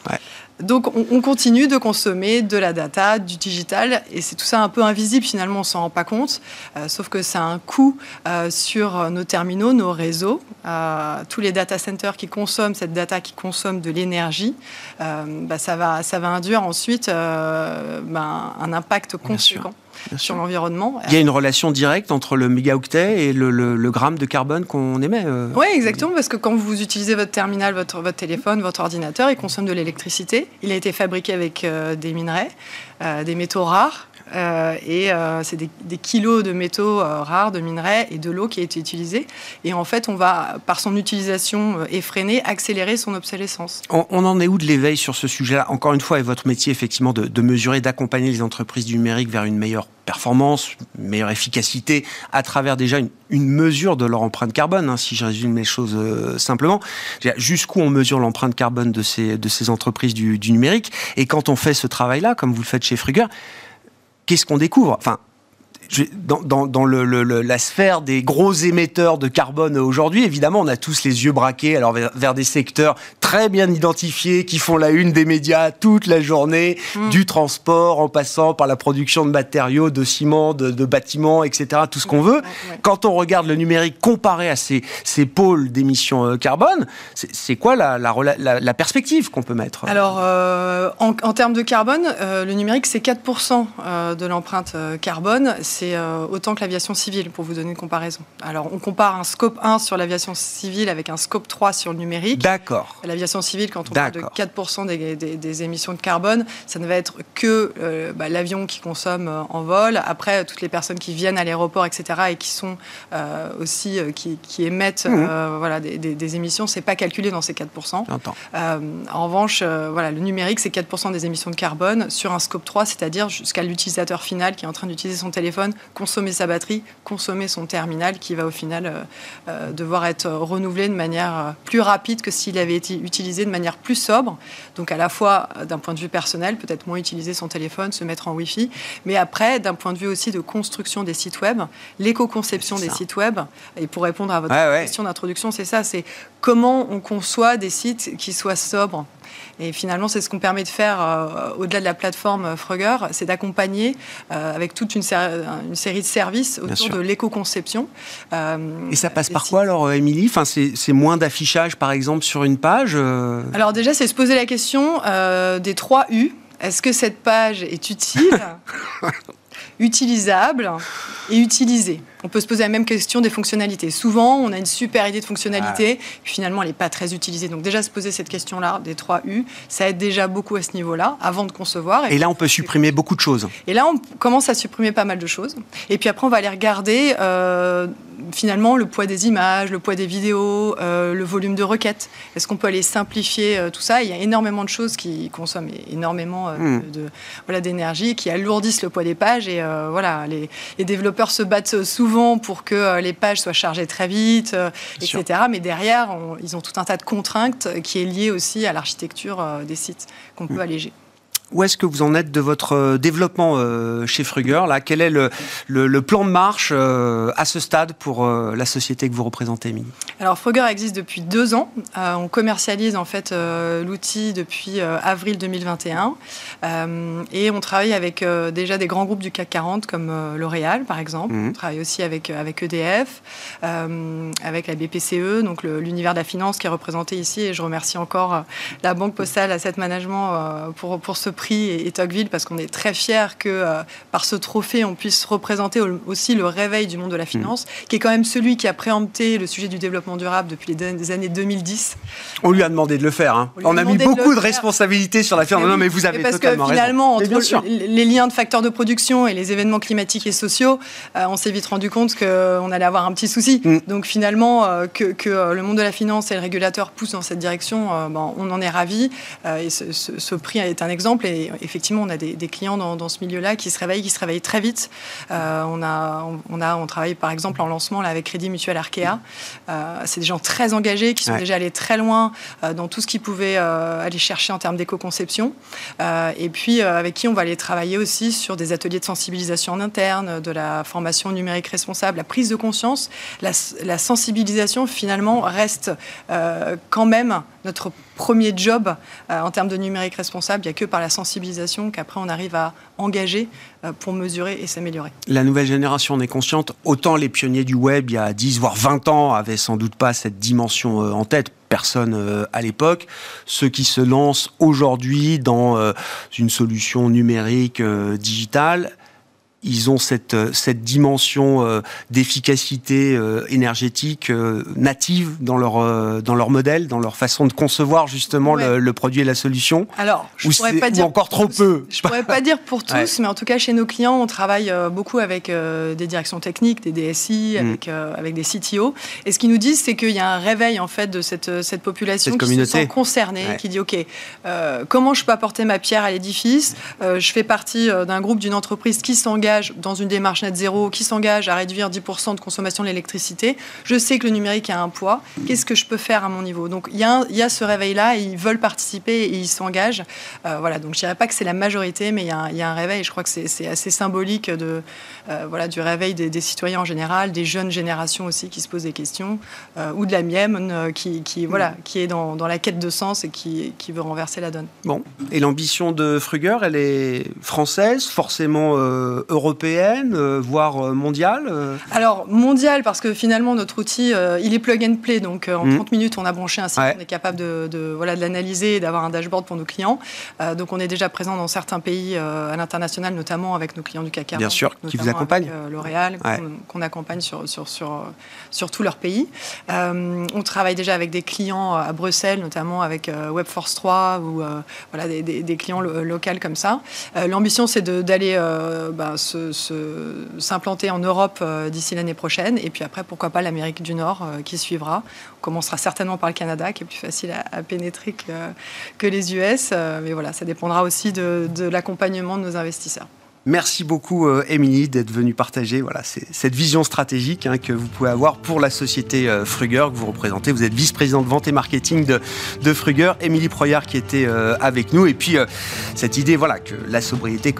Ouais. Donc on, continue de consommer de la data, du digital, et c'est tout ça un peu invisible finalement, on s'en rend pas compte, euh, sauf que ça a un coût euh, sur nos terminaux, nos réseaux, euh, tous les data centers qui consomment cette data, qui consomment de l'énergie, bah, ça, va, ça va induire ensuite ben, un impact conséquent sur l'environnement. Il y a une relation directe entre le mégaoctet et le, gramme de carbone qu'on émet. Euh. Oui, exactement, parce que quand vous utilisez votre terminal, votre, votre téléphone, votre ordinateur, il consomme de l'électricité. Il a été fabriqué avec euh, des minerais, euh, des métaux rares. Euh, et euh, c'est des, kilos de métaux euh, rares, de minerais et de l'eau qui a été utilisée. Et en fait, on va, par son utilisation effrénée, accélérer son obsolescence. On, en est où de l'éveil sur ce sujet-là? Encore une fois, et votre métier, effectivement, de, mesurer, d'accompagner les entreprises du numérique vers une meilleure performance, une meilleure efficacité, à travers déjà une, mesure de leur empreinte carbone, hein, si je résume les choses simplement. Jusqu'où on mesure l'empreinte carbone de ces, de ces entreprises du, du numérique? Et quand on fait ce travail-là, comme vous le faites chez Fruger, qu'est-ce qu'on découvre? Dans, dans, le, la sphère des gros émetteurs de carbone aujourd'hui, évidemment, on a tous les yeux braqués alors vers, des secteurs très bien identifiés qui font la une des médias toute la journée, mm. du transport en passant par la production de matériaux, de ciment, de, bâtiments, etc., tout ce qu'on veut. Quand on regarde le numérique comparé à ces, ces pôles d'émissions euh, carbone, c'est quoi la, la, la, perspective qu'on peut mettre? Alors, euh, en, en, termes de carbone, euh, le numérique, c'est 4% de l'empreinte carbone c'est euh, autant que l'aviation civile, pour vous donner une comparaison. Alors, on compare un scope 1 sur l'aviation civile avec un scope 3 sur le numérique. D'accord. L'aviation civile, quand on parle de 4% des, émissions de carbone, ça ne va être que euh, bah, l'avion qui consomme euh, en vol. Après, toutes les personnes qui viennent à l'aéroport, etc., et qui sont aussi, qui, émettent mmh. voilà, des, émissions, c'est pas calculé dans ces 4%. en revanche, voilà, le numérique, c'est 4% des émissions de carbone sur un scope 3, c'est-à-dire jusqu'à l'utilisateur final qui est en train d'utiliser son téléphone consommer sa batterie, consommer son terminal qui va au final euh, euh, devoir être renouvelé de manière euh, plus rapide que s'il avait été utilisé de manière plus sobre. Donc à la fois d'un point de vue personnel, peut-être moins utiliser son téléphone, se mettre en Wi-Fi, mais après d'un point de vue aussi de construction des sites web, l'éco-conception des sites web. Et pour répondre à votre question d'introduction, c'est ça, c'est comment on conçoit des sites qui soient sobres et finalement, c'est ce qu'on permet de faire euh, au-delà de la plateforme euh, Frugger, c'est d'accompagner euh, avec toute une, une, série de services autour de l'éco-conception. Et ça passe par quoi alors, Émilie? Enfin, C'est moins d'affichage, par exemple, sur une page Alors déjà, c'est se poser la question des trois U. Est-ce que cette page est utile utilisable et utilisée? On peut se poser la même question des fonctionnalités. Souvent, on a une super idée de fonctionnalité, puis finalement, elle n'est pas très utilisée. Donc déjà, se poser cette question-là, des 3 U, ça aide déjà beaucoup à ce niveau-là, avant de concevoir. Et, là, on peut supprimer beaucoup de choses. Et là, on commence à supprimer pas mal de choses. Et puis après, on va aller regarder euh, finalement le poids des images, le poids des vidéos, euh, le volume de requêtes. Est-ce qu'on peut aller simplifier euh, tout ça? Il y a énormément de choses qui consomment énormément hmm. de, voilà, d'énergie, qui alourdissent le poids des pages. Et voilà, les, les développeurs se battent souvent pour que euh, les pages soient chargées très vite, euh, etc. Mais derrière, ils ont tout un tas de contraintes qui est lié aussi à l'architecture euh, des sites qu'on peut mm. alléger. Où est-ce que vous en êtes de votre euh, développement euh, chez Fruger là? Quel est le, le, plan de marche euh, à ce stade pour la société que vous représentez, Émilie? Alors Fruger existe depuis deux ans. on commercialise en fait l'outil depuis avril 2021 et on travaille avec déjà des grands groupes du CAC 40 comme L'Oréal par exemple. Mmh. On travaille aussi avec, avec EDF, avec la BPCE, donc l'univers de la finance qui est représenté ici et je remercie encore la Banque Postale Asset Management pour, pour ce prix et, Tocqueville parce qu'on est très fiers que euh, par ce trophée, on puisse représenter aussi le réveil du monde de la finance, mm. qui est quand même celui qui a préempté le sujet du développement durable depuis les, années 2010. On lui a demandé de le faire. Hein. On, a mis beaucoup de, responsabilités sur la finance. non, mais vous avez parce que finalement, entre les liens de facteurs de production et les événements climatiques et sociaux, euh, on s'est vite rendu compte qu'on allait avoir un petit souci. Mm. Donc finalement, euh, que, le monde de la finance et le régulateur poussent dans cette direction, bon, on en est ravis. et ce, ce prix est un exemple et effectivement, on a des, clients dans, ce milieu-là qui se réveillent, qui se réveillent très vite. Euh, on, a, on, a, on travaille par exemple en lancement là, avec Crédit Mutuel Arkea. Euh, c'est des gens très engagés qui sont déjà allés très loin euh, dans tout ce qu'ils pouvaient aller chercher en termes d'éco-conception. et puis avec qui on va aller travailler aussi sur des ateliers de sensibilisation en interne, de la formation numérique responsable, la prise de conscience. La, la sensibilisation finalement reste quand même notre premier job euh, en termes de numérique responsable. Il n'y a que par la sensibilisation qu'après on arrive à engager euh, pour mesurer et s'améliorer. La nouvelle génération en est consciente. Autant les pionniers du web, il y a 10 voire 20 ans, avaient sans doute pas cette dimension euh, en tête personne à l'époque. Ceux qui se lancent aujourd'hui dans une solution numérique digitale, ils ont cette, euh, cette dimension euh, d'efficacité euh, énergétique native dans leur, dans leur modèle, dans leur façon de concevoir justement le, produit et la solution Alors, je pourrais pas dire encore trop peu. Je pourrais pas dire pour tous, mais en tout cas chez nos clients, on travaille beaucoup avec des directions techniques, des DSI, mm. avec, avec des CTO. Et ce qu'ils nous disent, c'est qu'il y a un réveil en fait de cette, cette population qui se sent concernée, qui dit OK, comment je peux apporter ma pierre à l'édifice? Je fais partie d'un groupe d'une entreprise qui s'engage dans une démarche net zéro, qui s'engage à réduire 10% de consommation de l'électricité, je sais que le numérique a un poids. Qu'est-ce que je peux faire à mon niveau? Donc il y, a, ce réveil-là, ils veulent participer et ils s'engagent. Euh, voilà, donc je dirais pas que c'est la majorité, mais il y, a un réveil. Je crois que c'est assez symbolique de, euh, voilà, du réveil des, citoyens en général, des jeunes générations aussi qui se posent des questions, euh, ou de la mienne qui, qui, voilà, qui est dans, dans, la quête de sens et qui, qui veut renverser la donne. Bon, et l'ambition de Fruger, elle est française, forcément européenne, euh, voire euh, mondiale euh Alors, mondiale, parce que finalement, notre outil, il est plug and play. Donc, en 30 mmh. minutes, on a branché un site, on est capable de, voilà, de l'analyser et d'avoir un dashboard pour nos clients. donc, on est déjà présent dans certains pays à l'international, notamment avec nos clients du CAC 40. Bien sûr, qui vous accompagnent. L'Oréal, qu'on accompagne sur, sur, sur, sur tous leurs pays. on travaille déjà avec des clients à Bruxelles, notamment avec Webforce 3 ou voilà, des, des, clients locaux comme ça. L'ambition, c'est d'aller bah, s'implanter en Europe euh, d'ici l'année prochaine. Et puis après, pourquoi pas l'Amérique du Nord euh, qui suivra. On commencera certainement par le Canada, qui est plus facile à, pénétrer que, les US. Euh, mais voilà, ça dépendra aussi de l'accompagnement de nos investisseurs. Merci beaucoup, euh, Émilie, d'être venue partager voilà, cette vision stratégique hein, que vous pouvez avoir pour la société euh, Fruger que vous représentez. Vous êtes vice-présidente vente et marketing de, de Fruger. Émilie Proyard qui était euh, avec nous. Et puis, cette idée voilà, que la sobriété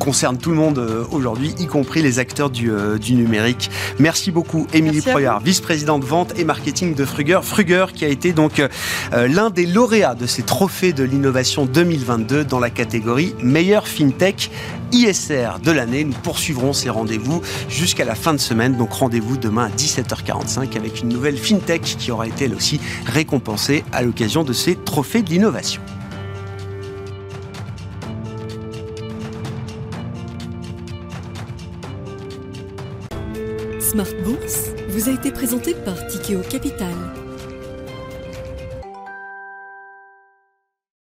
concerne tout le monde aujourd'hui, y compris les acteurs du, numérique. Merci beaucoup, Émilie Proyard, vice-présidente vente et marketing de Fruger. Fruger qui a été donc l'un des lauréats de ces trophées de l'innovation 2022 dans la catégorie meilleur fintech De l'année. Nous poursuivrons ces rendez-vous jusqu'à la fin de semaine. Donc rendez-vous demain à 17h45 avec une nouvelle FinTech qui aura été elle aussi récompensée à l'occasion de ces trophées de l'innovation. Smart Bourse vous a été présenté par Tikeo Capital.